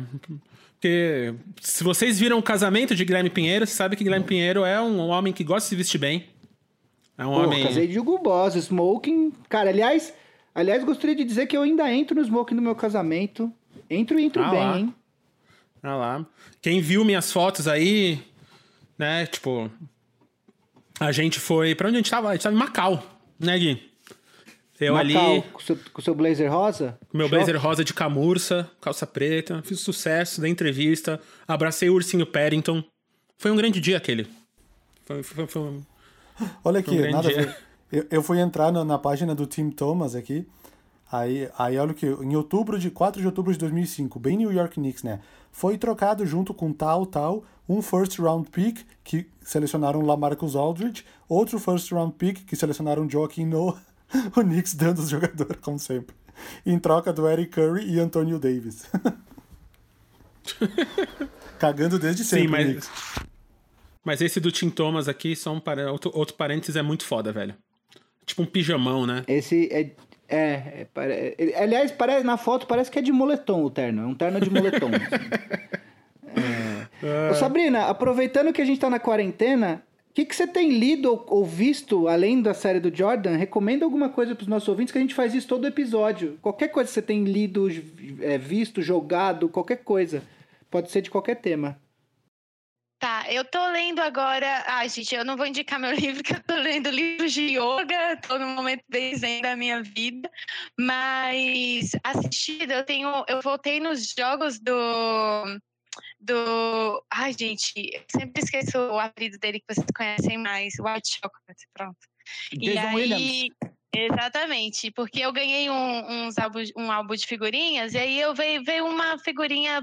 Porque se vocês viram o casamento de Guilherme Pinheiro, você sabe que Guilherme Pinheiro é um homem que gosta de se vestir bem. É um Pô, homem. Casei de Hugo Boss, smoking. Cara, aliás, aliás, gostaria de dizer que eu ainda entro no smoking no meu casamento. Entro e entro ah bem, lá. hein? Ah lá. Quem viu minhas fotos aí, né? Tipo, a gente foi. Pra onde a gente tava? A gente tava em Macau, né, Gui? Eu Macau, ali. Com seu, com seu blazer rosa? Com meu blazer rosa de camurça, calça preta. Fiz sucesso da entrevista. Abracei o ursinho Paddington. Foi um grande dia aquele. Foi, foi, foi um, Olha aqui, um nada a ver. Eu, eu fui entrar na, na, página do Tim Thomas aqui. Aí, aí olha que em outubro de 4 de outubro de 2005, bem New York Knicks, né? Foi trocado junto com tal tal um first round pick que selecionaram LaMarcus Aldridge, outro first round pick que selecionaram Joaquim Noah, <laughs> o Knicks dando os jogadores como sempre, em troca do Eric Curry e Antonio Davis. <laughs> Cagando desde sempre. Sim, mas mas esse do Tim Thomas aqui, só um par... outro, outro parênteses, é muito foda, velho. Tipo um pijamão, né? Esse é é, é, é, aliás, parece, na foto parece que é de moletom o terno. É um terno de moletom. <laughs> é. Ô, Sabrina, aproveitando que a gente tá na quarentena, que, que você tem lido ou, ou, visto, além da série do Jordan? Recomenda alguma coisa pros nossos ouvintes, que a gente faz isso todo episódio. Qualquer coisa que você tem lido, é, visto, jogado, qualquer coisa. Pode ser de qualquer tema. Tá, eu tô lendo agora. Ai, gente, eu não vou indicar meu <laughs> livro, que eu tô lendo livros de yoga, tô num momento bem zen da minha vida. Mas assistido, eu tenho. Eu voltei nos jogos do. Do. Ai, gente, sempre esqueço o apelido dele que vocês conhecem mais, White Chocolate, pronto. Jason e aí. Williams. Exatamente, porque eu ganhei um, uns álbum, um álbum de figurinhas e aí eu veio, veio uma figurinha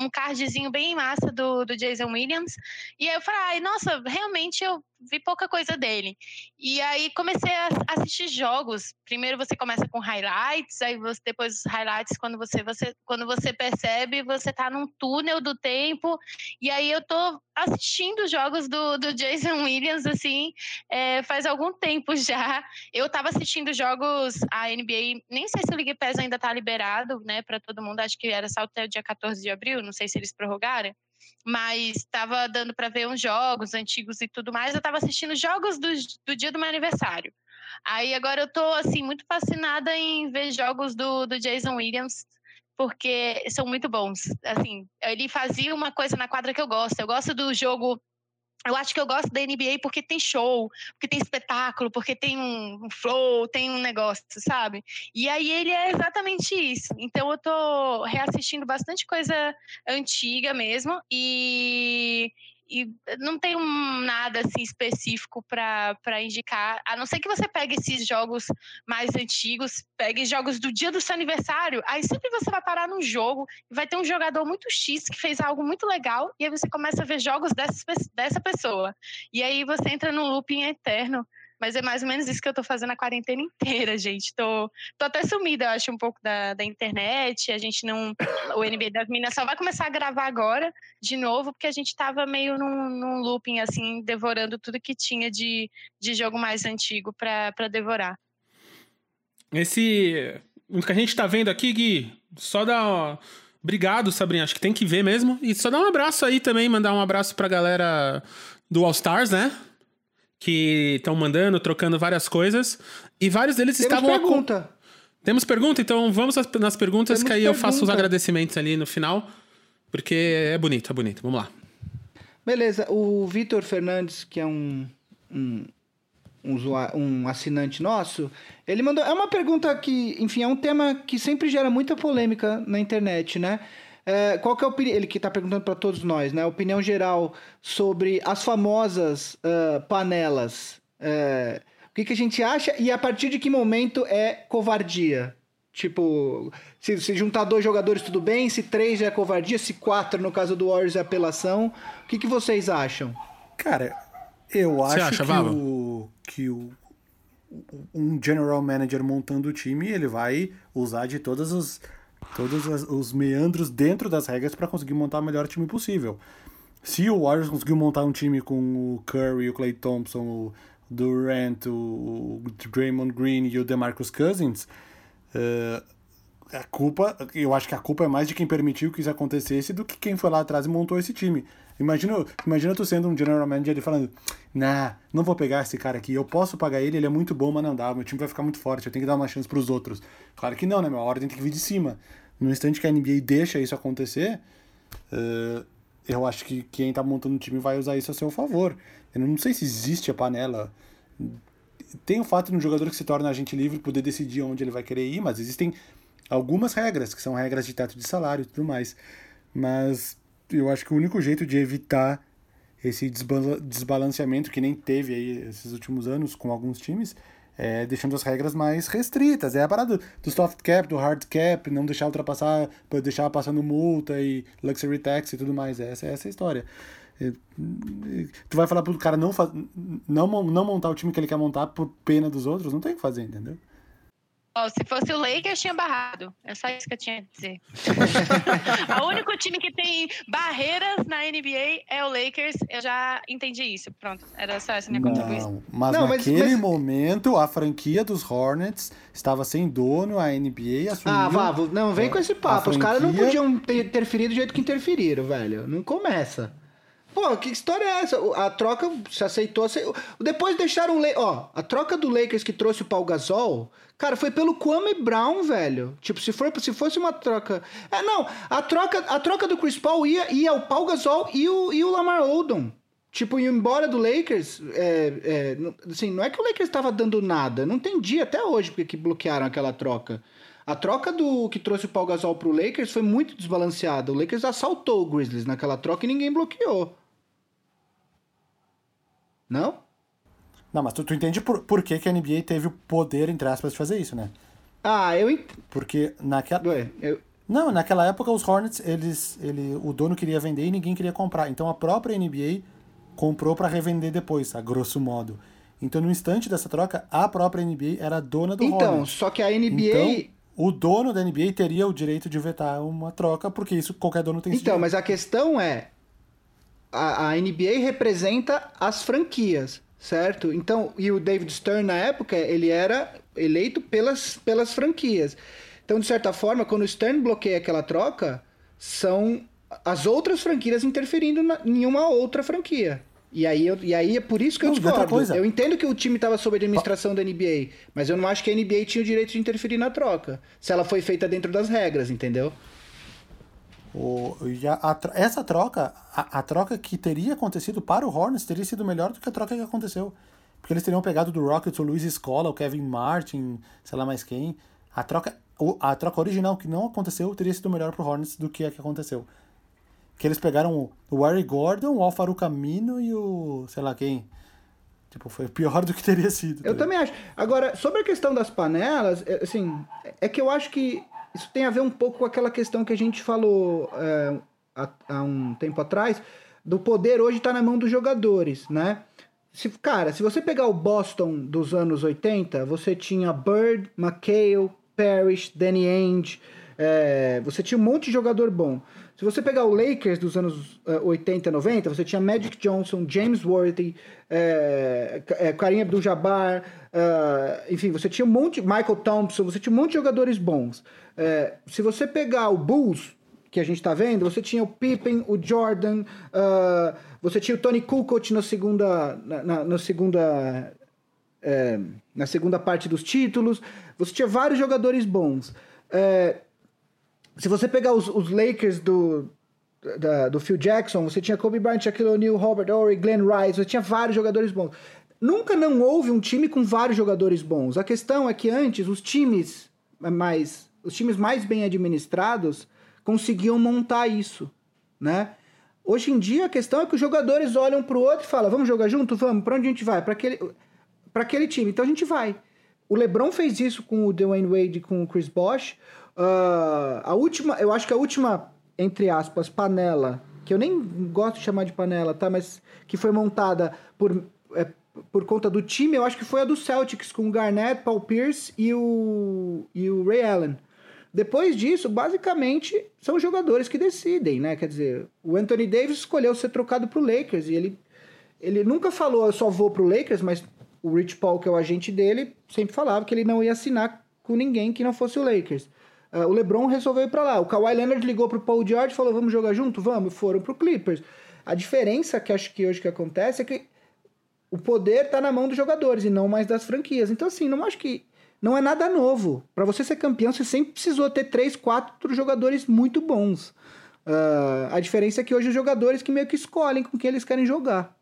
um cardzinho bem massa do, do Jason Williams. E aí eu falei, ai, nossa, realmente eu vi pouca coisa dele. E aí comecei a assistir jogos. Primeiro você começa com highlights, aí você, depois os highlights, quando você, você, quando você percebe, você tá num túnel do tempo. E aí eu tô assistindo jogos do, do Jason Williams, assim, é, faz algum tempo já. Eu tava assistindo jogos, a NBA, nem sei se o League Pass ainda tá liberado, né, para todo mundo, acho que era só até o dia 14 de abril, não sei se eles prorrogaram mas estava dando para ver uns jogos antigos e tudo mais. Eu estava assistindo jogos do, do dia do meu aniversário. Aí agora eu tô assim muito fascinada em ver jogos do, do Jason Williams porque são muito bons. Assim, ele fazia uma coisa na quadra que eu gosto. Eu gosto do jogo eu acho que eu gosto da NBA porque tem show, porque tem espetáculo, porque tem um, flow, tem um negócio, sabe? E aí ele é exatamente isso. Então eu tô reassistindo bastante coisa antiga mesmo e e não tem um, nada assim específico para indicar, a não ser que você pegue esses jogos mais antigos, pegue jogos do dia do seu aniversário, aí sempre você vai parar num jogo e vai ter um jogador muito X que fez algo muito legal, e aí você começa a ver jogos dessa, dessa pessoa. E aí você entra num looping eterno mas é mais ou menos isso que eu tô fazendo a quarentena inteira, <laughs> gente. Tô, tô até sumida, eu acho, um pouco da, da internet. A gente não. O NBA das Minas só vai começar a gravar agora, de novo, porque a gente tava meio num, num looping, assim, devorando tudo que tinha de, de jogo mais antigo para devorar. Esse. O que a gente tá vendo aqui, Gui, só dá. Obrigado, Sabrina. Acho que tem que ver mesmo. E só dar um abraço aí também, mandar um abraço pra galera do All Stars, né? Que estão mandando, trocando várias coisas. E vários deles Temos estavam. Pergunta. Temos pergunta? Então vamos nas perguntas, Temos que aí pergunta. eu faço os agradecimentos ali no final. Porque é bonito, é bonito. Vamos lá. Beleza, o Vitor Fernandes, que é um, um, um, um assinante nosso, ele mandou. É uma pergunta que, enfim, é um tema que sempre gera muita polêmica na internet, né? É, qual que é a opinião? Ele que está perguntando para todos nós, né? A opinião geral sobre as famosas uh, panelas. Uh, o que, que a gente acha e a partir de que momento é covardia? Tipo, se, se juntar dois jogadores tudo bem, se três já é covardia, se quatro, no caso do Warriors, é apelação. O que, que vocês acham? Cara, eu acho acha, que, o, que o, um general manager montando o time, ele vai usar de todas as todos os meandros dentro das regras para conseguir montar o melhor time possível. Se o Warriors conseguiu montar um time com o Curry, o Clay Thompson, o, Durant, o Draymond Green e o DeMarcus Cousins, uh, a culpa, eu acho que a culpa é mais de quem permitiu que isso acontecesse do que quem foi lá atrás e montou esse time. Imagina, imagina tu sendo um general manager e falando, nah, não vou pegar esse cara aqui, eu posso pagar ele, ele é muito bom, mas não dá, meu time vai ficar muito forte, eu tenho que dar uma chance para os outros. Claro que não, né, meu? A ordem tem que vir de cima. No instante que a NBA deixa isso acontecer, uh, eu acho que quem tá montando o time vai usar isso a seu favor. Eu não sei se existe a panela. Tem o fato de um jogador que se torna agente livre poder decidir onde ele vai querer ir, mas existem algumas regras, que são regras de teto de salário e tudo mais. Mas eu acho que o único jeito de evitar esse desbalanceamento que nem teve aí esses últimos anos com alguns times é, deixando as regras mais restritas. É a parada do soft cap, do hard cap, não deixar ultrapassar, deixar passando multa e luxury tax e tudo mais. Essa, essa é a história. Tu vai falar pro cara não, não, não montar o time que ele quer montar por pena dos outros? Não tem o que fazer, entendeu? Oh, se fosse o Lakers, tinha barrado. É só isso que eu tinha a dizer. <laughs> o único time que tem barreiras na NBA é o Lakers. Eu já entendi isso. Pronto, era só essa minha não, contribuição. Mas não, naquele mas, mas... momento, a franquia dos Hornets estava sem dono, a NBA assumiu... Ah, Vavo, não, vem com esse papo. Franquia... Os caras não podiam ter interferido do jeito que interferiram, velho. Não começa. Pô, que história é essa? A troca se aceitou. aceitou. Depois deixaram. Ó, a troca do Lakers que trouxe o Paul Gasol. Cara, foi pelo Kwame Brown, velho. Tipo, se, for, se fosse uma troca. É, não. A troca, a troca do Chris Paul ia, ia o Paul Gasol e o, e o Lamar Odom. Tipo, ir embora do Lakers. É, é, assim, não é que o Lakers estava dando nada. Não entendi até hoje porque que bloquearam aquela troca. A troca do que trouxe o Paul Gasol pro Lakers foi muito desbalanceada. O Lakers assaltou o Grizzlies naquela troca e ninguém bloqueou. Não? Não, mas tu, tu entende por, por que, que a NBA teve o poder, entre aspas, de fazer isso, né? Ah, eu entendo. Porque naquela. Ué, eu... Não, naquela época os Hornets, eles, ele, o dono queria vender e ninguém queria comprar. Então a própria NBA comprou para revender depois, a grosso modo. Então no instante dessa troca, a própria NBA era dona do então, Hornets. Então, só que a NBA. Então, o dono da NBA teria o direito de vetar uma troca, porque isso qualquer dono tem Então, mas a questão é: a, a NBA representa as franquias, certo? Então, e o David Stern, na época, ele era eleito pelas, pelas franquias. Então, de certa forma, quando o Stern bloqueia aquela troca, são as outras franquias interferindo na, em uma outra franquia. E aí, eu, e aí é por isso que eu discordo. Eu entendo que o time estava sob a administração da NBA, mas eu não acho que a NBA tinha o direito de interferir na troca. Se ela foi feita dentro das regras, entendeu? O, e a, essa troca, a, a, troca que teria acontecido para o Hornets teria sido melhor do que a troca que aconteceu. Porque eles teriam pegado do Rockets o Luiz Escola, o Kevin Martin, sei lá mais quem. A troca, a troca original que não aconteceu teria sido melhor para o Hornets do que a que aconteceu. Que eles pegaram o, Harry Gordon, o Alfaro Camino e o. sei lá quem. Tipo, foi pior do que teria sido. Eu tá também acho. Agora, sobre a questão das panelas, é, assim, é que eu acho que isso tem a ver um pouco com aquela questão que a gente falou é, há, há, um tempo atrás, do poder hoje está na mão dos jogadores, né? Se, cara, se você pegar o Boston dos anos 80, você tinha Bird, McHale, Parrish, Danny Ainge, é, você tinha um monte de jogador bom. Se você pegar o Lakers dos anos uh, 80 e 90, você tinha Magic Johnson, James Worthy, é, é, Karim Abdul-Jabbar, uh, enfim, você tinha um monte, Michael Thompson, você tinha um monte de jogadores bons. É, se você pegar o Bulls, que a gente está vendo, você tinha o Pippen, o Jordan, uh, você tinha o Tony Kukoc na segunda, na, na, na segunda, é, na segunda parte dos títulos, você tinha vários jogadores bons. É, se você pegar os, os Lakers do, da, do Phil Jackson, você tinha Kobe Bryant, Shaquille O'Neal, Robert Horry, Glenn Rice, você tinha vários jogadores bons. Nunca não houve um time com vários jogadores bons. A questão é que antes os times mais os times mais bem administrados conseguiam montar isso, né? Hoje em dia a questão é que os jogadores olham para o outro e falam: "Vamos jogar junto, vamos. Para onde a gente vai? Para aquele para aquele time". Então a gente vai. O LeBron fez isso com o Dwayne Wade e com o Chris Bosh. Uh, a última, eu acho que a última, entre aspas, panela, que eu nem gosto de chamar de panela, tá? Mas que foi montada por, é, por conta do time, eu acho que foi a do Celtics, com o Garnett, Paul Pierce e o, e o Ray Allen. Depois disso, basicamente, são jogadores que decidem, né? Quer dizer, o Anthony Davis escolheu ser trocado pro Lakers e ele, ele nunca falou eu só vou pro Lakers, mas o Rich Paul, que é o agente dele, sempre falava que ele não ia assinar com ninguém que não fosse o Lakers. Uh, o LeBron resolveu ir para lá. O Kawhi Leonard ligou pro Paul George e falou: "Vamos jogar junto, vamos". Foram pro Clippers. A diferença que acho que hoje que acontece é que o poder tá na mão dos jogadores e não mais das franquias. Então assim, não acho que não é nada novo. Para você ser campeão, você sempre precisou ter três, quatro jogadores muito bons. Uh, a diferença é que hoje os jogadores que meio que escolhem com quem eles querem jogar.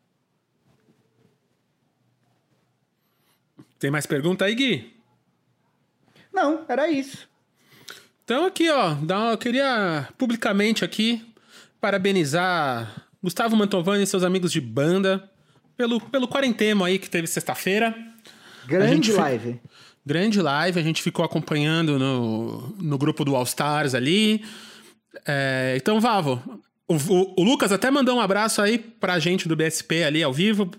Tem mais pergunta aí, Gui? Não, era isso. Então aqui, ó, eu queria publicamente aqui parabenizar Gustavo Mantovani e seus amigos de banda pelo, pelo quarentemo aí que teve sexta-feira. Grande live. Grande live, a gente ficou acompanhando no, no grupo do All Stars ali. É, então, Vavo, o, o, o, Lucas até mandou um abraço aí pra gente do BSP ali ao vivo.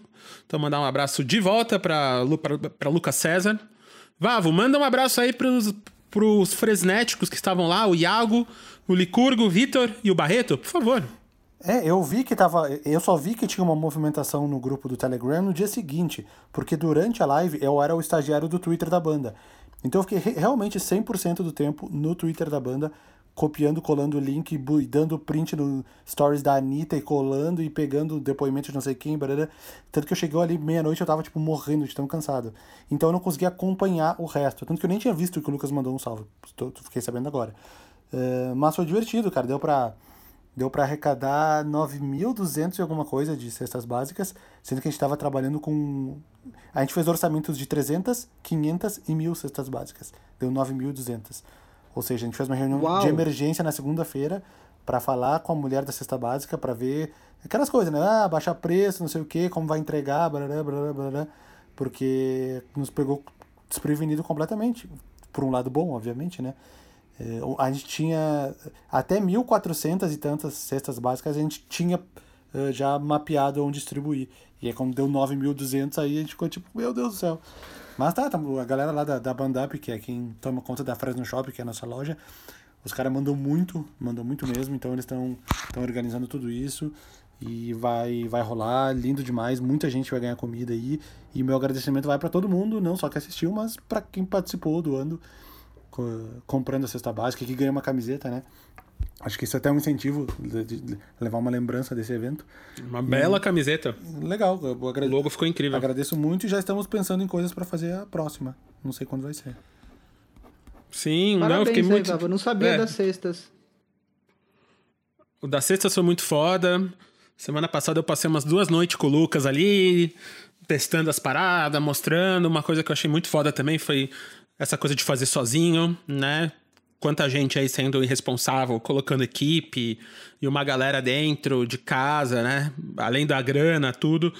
Então, mandar um abraço de volta pra, pra, pra Lucas César. Vavo, manda um abraço aí pros, pros fresnéticos que estavam lá, o Iago, o Licurgo, o Vitor e o Barreto, por favor. É, eu vi que tava. Eu só vi que tinha uma movimentação no grupo do Telegram no dia seguinte, porque durante a live eu era o estagiário do Twitter da banda. Então eu fiquei realmente 100% do tempo no Twitter da banda, copiando, colando o link, e dando print no stories da Anitta e colando e pegando depoimento de não sei quem, barará. tanto que eu cheguei ali meia-noite eu tava tipo morrendo de tão cansado. Então eu não conseguia acompanhar o resto, tanto que eu nem tinha visto que o Lucas mandou um salve, fiquei sabendo agora. Uh, mas foi divertido, cara, deu pra deu para arrecadar 9.200 e alguma coisa de cestas básicas, sendo que a gente estava trabalhando com. A gente fez orçamentos de 300, 500 e 1.000 cestas básicas. Deu 9.200. Ou seja, a gente fez uma reunião Uau. de emergência na segunda-feira para falar com a mulher da cesta básica para ver aquelas coisas, né? Ah, baixar preço, não sei o que, como vai entregar, blá, blá, blá, blá, porque nos pegou desprevenido completamente. Por um lado bom, obviamente, né? É, a gente tinha até 1.400 e tantas cestas básicas, a gente tinha uh, já mapeado onde distribuir. E aí, quando deu 9.200, aí a gente ficou tipo, meu Deus do céu. Mas tá, tá a galera lá da, da Bandup, que é quem toma conta da Fresno Shop, que é a nossa loja, os caras mandam muito, mandam muito mesmo, então eles estão organizando tudo isso e vai vai rolar, lindo demais, muita gente vai ganhar comida aí. E meu agradecimento vai para todo mundo, não só que assistiu, mas para quem participou doando comprando a cesta básica, que ganha uma camiseta, né? Acho que isso é até um incentivo de, de levar uma lembrança desse evento. Uma e, bela camiseta. Legal. O logo ficou incrível. Agradeço muito e já estamos pensando em coisas para fazer a próxima. Não sei quando vai ser. Sim, Parabéns, não, eu fiquei aí, muito. Eu não sabia é. das cestas. O das cestas foi muito foda. Semana passada eu passei umas duas noites com o Lucas ali, testando as paradas, mostrando. Uma coisa que eu achei muito foda também foi essa coisa de fazer sozinho, né? Quanta gente aí sendo irresponsável, colocando equipe e uma galera dentro de casa, né? Além da grana, tudo,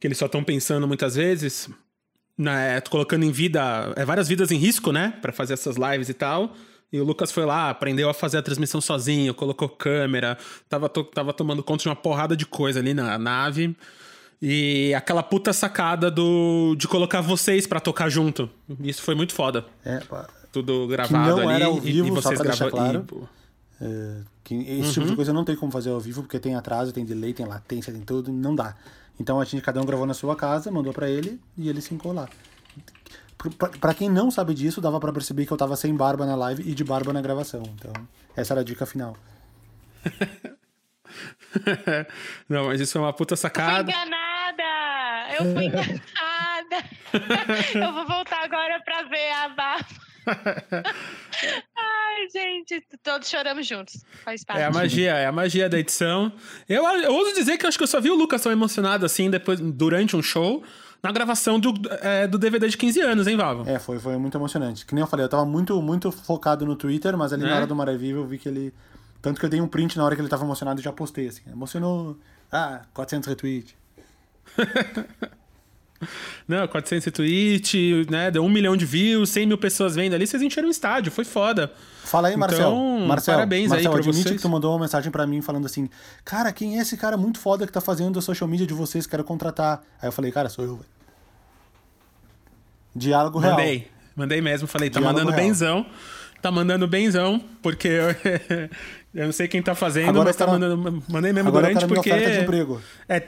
que eles só estão pensando muitas vezes, né? colocando em vida, é, várias vidas em risco, né? Para fazer essas lives e tal. E o Lucas foi lá, aprendeu a fazer a transmissão sozinho, colocou câmera, tava, to tava tomando conta de uma porrada de coisa ali na nave. E aquela puta sacada do de colocar vocês para tocar junto. Isso foi muito foda. É, Tudo gravado que não ali. Era ao vivo, e, vocês gravaram. Claro, e, é, que esse uhum. tipo de uhum. coisa não tem como fazer ao vivo, porque tem atraso, tem delay, tem latência, tem tudo, não dá. Então a gente, cada um gravou na sua casa, mandou para ele e ele sincou lá. Pra quem não sabe disso, dava para perceber que eu tava sem barba na live e de barba na gravação. Então, essa era a dica final. <laughs> não, mas isso é uma puta sacada. Eu fui enganada! Eu fui <laughs> enganada! <laughs> eu vou voltar agora pra ver a barba. Ai, gente, todos choramos juntos. Faz parte. É a magia, é a magia da edição. Eu, eu ouso dizer que eu acho que eu só vi o Lucas tão emocionado assim depois, durante um show na gravação do, é, do DVD de 15 anos, hein, Vavo? É, foi, foi muito emocionante. Que nem eu falei, eu tava muito, muito focado no Twitter, mas ali é? na hora do Maravilha eu vi que ele tanto que eu dei um print na hora que ele tava emocionado e já postei, assim. Emocionou. Ah, 400 retweets. <laughs> <laughs> Não, 400 retweets, né? Deu um milhão de views, 100 mil pessoas vendo ali. Vocês encheram o estádio, foi foda. Fala aí, Marcel. Então, Marcel, parabéns Marcel, aí pra admite vocês. que tu mandou uma mensagem para mim falando assim, cara, quem é esse cara muito foda que tá fazendo a social media de vocês? Quero contratar. Aí eu falei, cara, sou eu, velho. Diálogo Mandei. real. Mandei, mandei mesmo. Falei, tá Diálogo mandando real. benzão. Tá mandando benzão, porque eu, <laughs> eu não sei quem tá fazendo, Agora mas tá mandando. Mandei mesmo Agora durante porque. Minha oferta de emprego. É.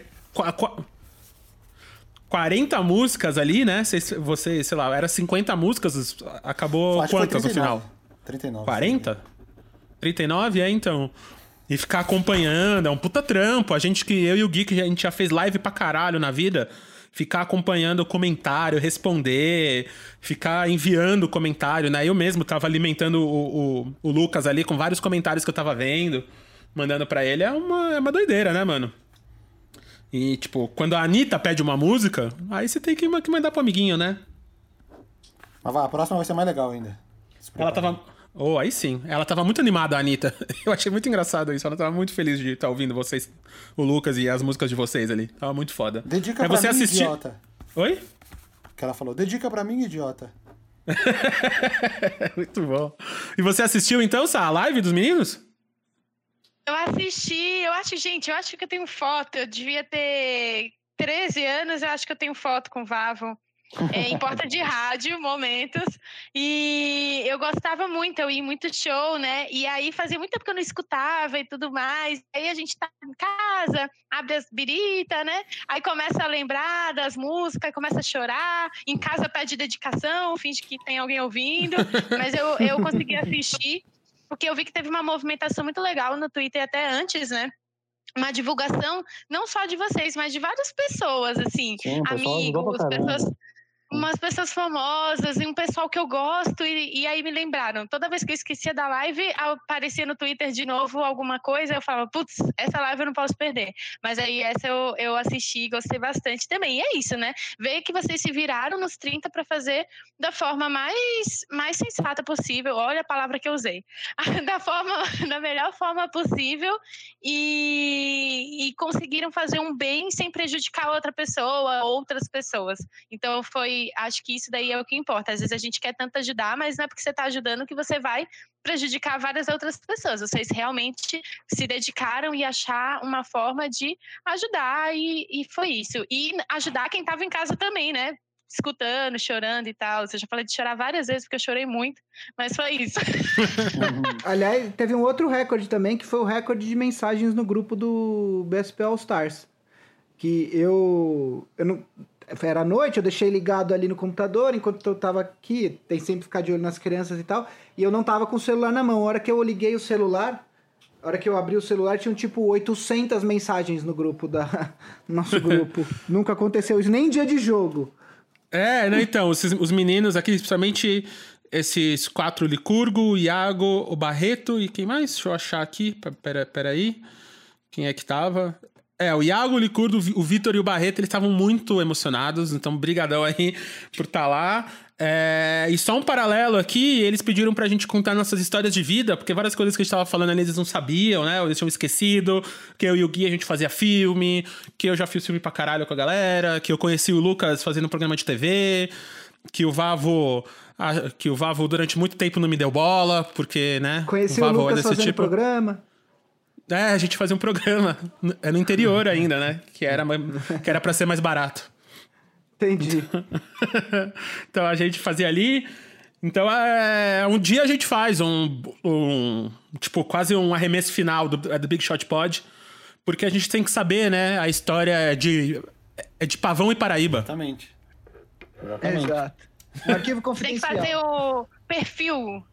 Qu, qu, 40 músicas ali, né? Você, sei lá, era 50 músicas, acabou Acho quantas no final? 39. 40? 39, é, então. E ficar acompanhando, é um puta trampo. A gente que, eu e o Gui, que a gente já fez live pra caralho na vida, ficar acompanhando o comentário, responder, ficar enviando comentário, né? Eu mesmo tava alimentando o, o, o Lucas ali com vários comentários que eu tava vendo, mandando para ele. É uma, é uma doideira, né, mano? E, tipo, quando a Anitta pede uma música, aí você tem que, mandar pro amiguinho, né? Mas vai, a próxima vai ser mais legal ainda. Ela tava. Oh, aí sim. Ela tava muito animada, a Anitta. <laughs> Eu achei muito engraçado isso. Ela tava muito feliz de estar ouvindo vocês, o Lucas e as músicas de vocês ali. Tava muito foda. Dedica é pra você mim, assistir... idiota. Oi? Que ela falou, dedica pra mim, idiota. <laughs> muito bom. E você assistiu então, essa live dos meninos? Eu assisti, eu acho, gente, eu acho que eu tenho foto. Eu devia ter 13 anos, eu acho que eu tenho foto com o Vavo é, <laughs> em porta de rádio, momentos. E eu gostava muito, eu ia muito show, né? E aí fazia muito tempo que eu não escutava e tudo mais. Aí a gente tá em casa, abre as birita, né? Aí começa a lembrar das músicas, começa a chorar. Em casa pede dedicação, finge que tem alguém ouvindo. Mas eu, eu consegui assistir, <laughs> porque eu vi que teve uma movimentação muito legal no Twitter até antes, né? uma divulgação não só de vocês, mas de várias pessoas, assim, Sim, amigos, pessoas umas pessoas famosas e um pessoal que eu gosto, e, e, aí me lembraram. Toda vez que eu esquecia da live, aparecia no Twitter de novo alguma coisa, eu falava, putz, essa live eu não posso perder. Mas aí essa eu, eu assisti e gostei bastante também. E é isso, né? Ver que vocês se viraram nos 30 para fazer da forma mais, mais sensata possível. Olha a palavra que eu usei. <laughs> da forma, da melhor forma possível e, e conseguiram fazer um bem sem prejudicar outra pessoa, outras pessoas. Então foi acho que isso daí é o que importa. Às vezes a gente quer tanto ajudar, mas não é porque você está ajudando que você vai prejudicar várias outras pessoas. Vocês realmente se dedicaram e achar uma forma de ajudar e, e foi isso. E ajudar quem estava em casa também, né? escutando, chorando e tal. Eu já falei de chorar várias vezes, porque eu chorei muito, mas foi isso. <laughs> Aliás, teve um outro recorde também, que foi o recorde de mensagens no grupo do BSP All Stars. Que eu. Eu não, era noite, eu deixei ligado ali no computador enquanto eu tava aqui, tem sempre que ficar de olho nas crianças e tal, e eu não tava com o celular na mão. A hora que eu liguei o celular, a hora que eu abri o celular, tinham tipo 800 mensagens no grupo da <laughs> nosso grupo. <laughs> Nunca aconteceu isso, nem dia de jogo. É, né, então, os, os meninos aqui, principalmente esses quatro, Licurgo, Iago, o Barreto e quem mais? Deixa eu achar aqui, pera, pera aí. Quem é que tava? É, o Iago, o Licurdo, o Vitor e o Barreto, eles estavam muito emocionados, então brigadão aí <laughs> por estar tá lá. É, e só um paralelo aqui, eles pediram pra gente contar nossas histórias de vida, porque várias coisas que a gente tava falando ali eles não sabiam, né? Ou eles tinham esquecido, que eu e o Gui a gente fazia filme, que eu já fiz filme pra caralho com a galera, que eu conheci o Lucas fazendo um programa de TV, que o Vavo que o Vavo durante muito tempo não me deu bola, porque, né? Conheci o, Vavo o Lucas é fazendo tipo... programa. É, a gente fazia um programa. É no interior ainda, né? Que era, que era pra ser mais barato. Entendi. <laughs> então a gente fazia ali. Então, é, um dia a gente faz um, um, Tipo, quase um arremesso final do, do Big Shot Pod. Porque a gente tem que saber, né? A história é de, é de Pavão e Paraíba. Exatamente. Exatamente. Exato. Um arquivo confidencial. Tem que fazer o perfil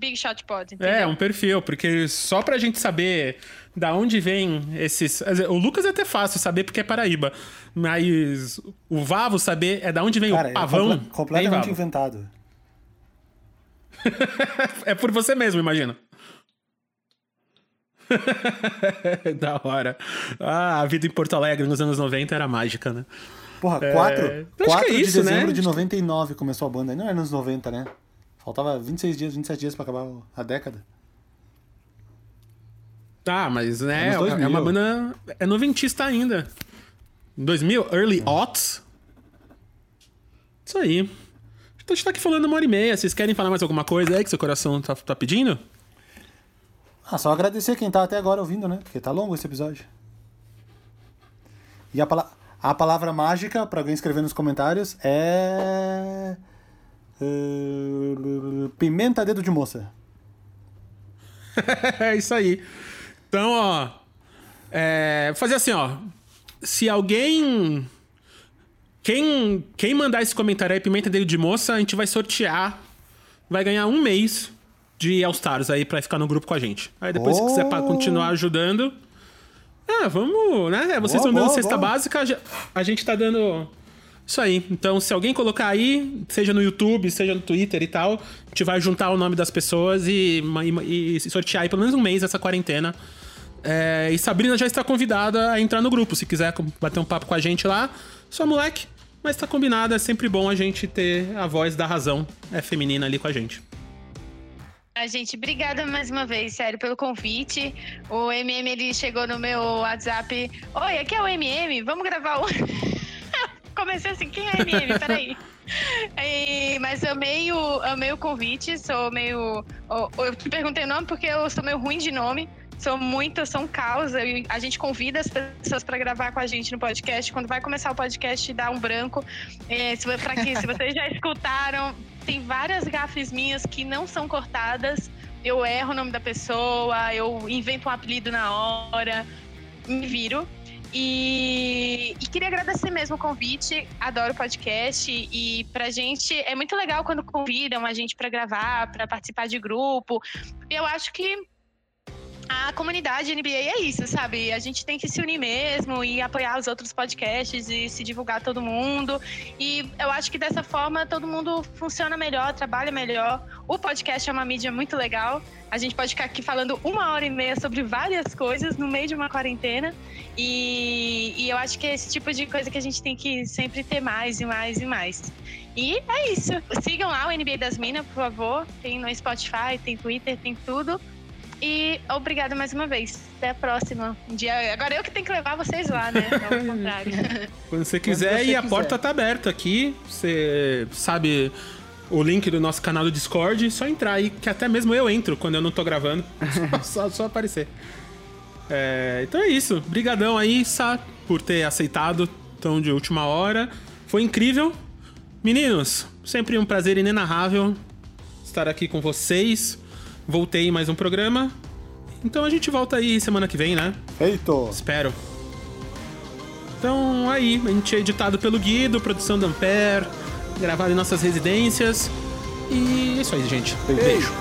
Big Shot Pod. Entendeu? É, um perfil, porque só pra gente saber da onde vem esses. O Lucas é até fácil saber porque é Paraíba. Mas o Vavo saber é da onde vem Cara, o é pavão. É comple completamente inventado. <laughs> é por você mesmo, imagina. <laughs> da hora. Ah, a vida em Porto Alegre nos anos 90 era mágica, né? Porra, 4, é... 4 é isso, de dezembro né? de 99 começou a banda. Não era nos 90, né? Faltava 26 dias, 27 dias pra acabar a década. Tá, mas né, é, é uma banda. É noventista ainda. 2000, early aughts. Isso aí. Então a gente tá aqui falando uma hora e meia. Vocês querem falar mais alguma coisa aí que seu coração tá, tá pedindo? Ah, só agradecer quem tá até agora ouvindo, né? Porque tá longo esse episódio. E a, pala a palavra mágica, para alguém escrever nos comentários, é. Uh, pimenta dedo de moça. <laughs> é isso aí. Então, ó. É, fazer assim, ó. Se alguém Quem, quem mandar esse comentário aí, Pimenta Dele de Moça, a gente vai sortear. Vai ganhar um mês de All Stars aí pra ficar no grupo com a gente. Aí depois, oh. se quiser continuar ajudando. Ah, vamos, né? É, vocês estão dando boa, cesta boa. básica, a gente tá dando. Isso aí. Então, se alguém colocar aí, seja no YouTube, seja no Twitter e tal, a gente vai juntar o nome das pessoas e, e, e sortear aí pelo menos um mês essa quarentena. É, e Sabrina já está convidada a entrar no grupo. Se quiser bater um papo com a gente lá, só moleque. Mas tá combinado, é sempre bom a gente ter a voz da razão é feminina ali com a gente. A gente, obrigada mais uma vez, sério, pelo convite. O MM ele chegou no meu WhatsApp. Oi, aqui é o MM, vamos gravar o. <laughs> Comecei assim, quem é MM? Peraí. <laughs> E, mas amei o, amei o convite, sou meio. Eu te perguntei o nome porque eu sou meio ruim de nome. Sou muito, são causa. E a gente convida as pessoas para gravar com a gente no podcast. Quando vai começar o podcast, dá um branco. É, se, pra que, se vocês já escutaram, tem várias gafes minhas que não são cortadas. Eu erro o nome da pessoa, eu invento um apelido na hora, me viro. E, e, queria agradecer mesmo o convite. Adoro o podcast e pra gente é muito legal quando convidam a gente para gravar, para participar de grupo. Eu acho que a comunidade NBA é isso, sabe? A gente tem que se unir mesmo e apoiar os outros podcasts e se divulgar todo mundo. E eu acho que dessa forma todo mundo funciona melhor, trabalha melhor. O podcast é uma mídia muito legal. A gente pode ficar aqui falando uma hora e meia sobre várias coisas no meio de uma quarentena. E, e eu acho que é esse tipo de coisa que a gente tem que sempre ter mais e mais e mais. E é isso. Sigam lá o NBA das Minas, por favor. Tem no Spotify, tem Twitter, tem tudo. E obrigada mais uma vez. Até a próxima. Um dia... Agora eu que tenho que levar vocês lá, né? Ao contrário. <laughs> Quando você quiser, Quando você e a porta tá aberta aqui. Você sabe o link do nosso canal do Discord, só entrar aí, que até mesmo eu entro quando eu não tô gravando. <laughs> só, só aparecer. É, então é isso. Obrigadão aí, Sá, por ter aceitado tão de última hora. Foi incrível. Meninos, sempre um prazer inenarrável estar aqui com vocês voltei mais um programa. Então a gente volta aí semana que vem, né? Feito! Espero. Então aí, a gente é editado pelo Guido, produção da Ampere, gravado em nossas residências. E é isso aí, gente. Beijo.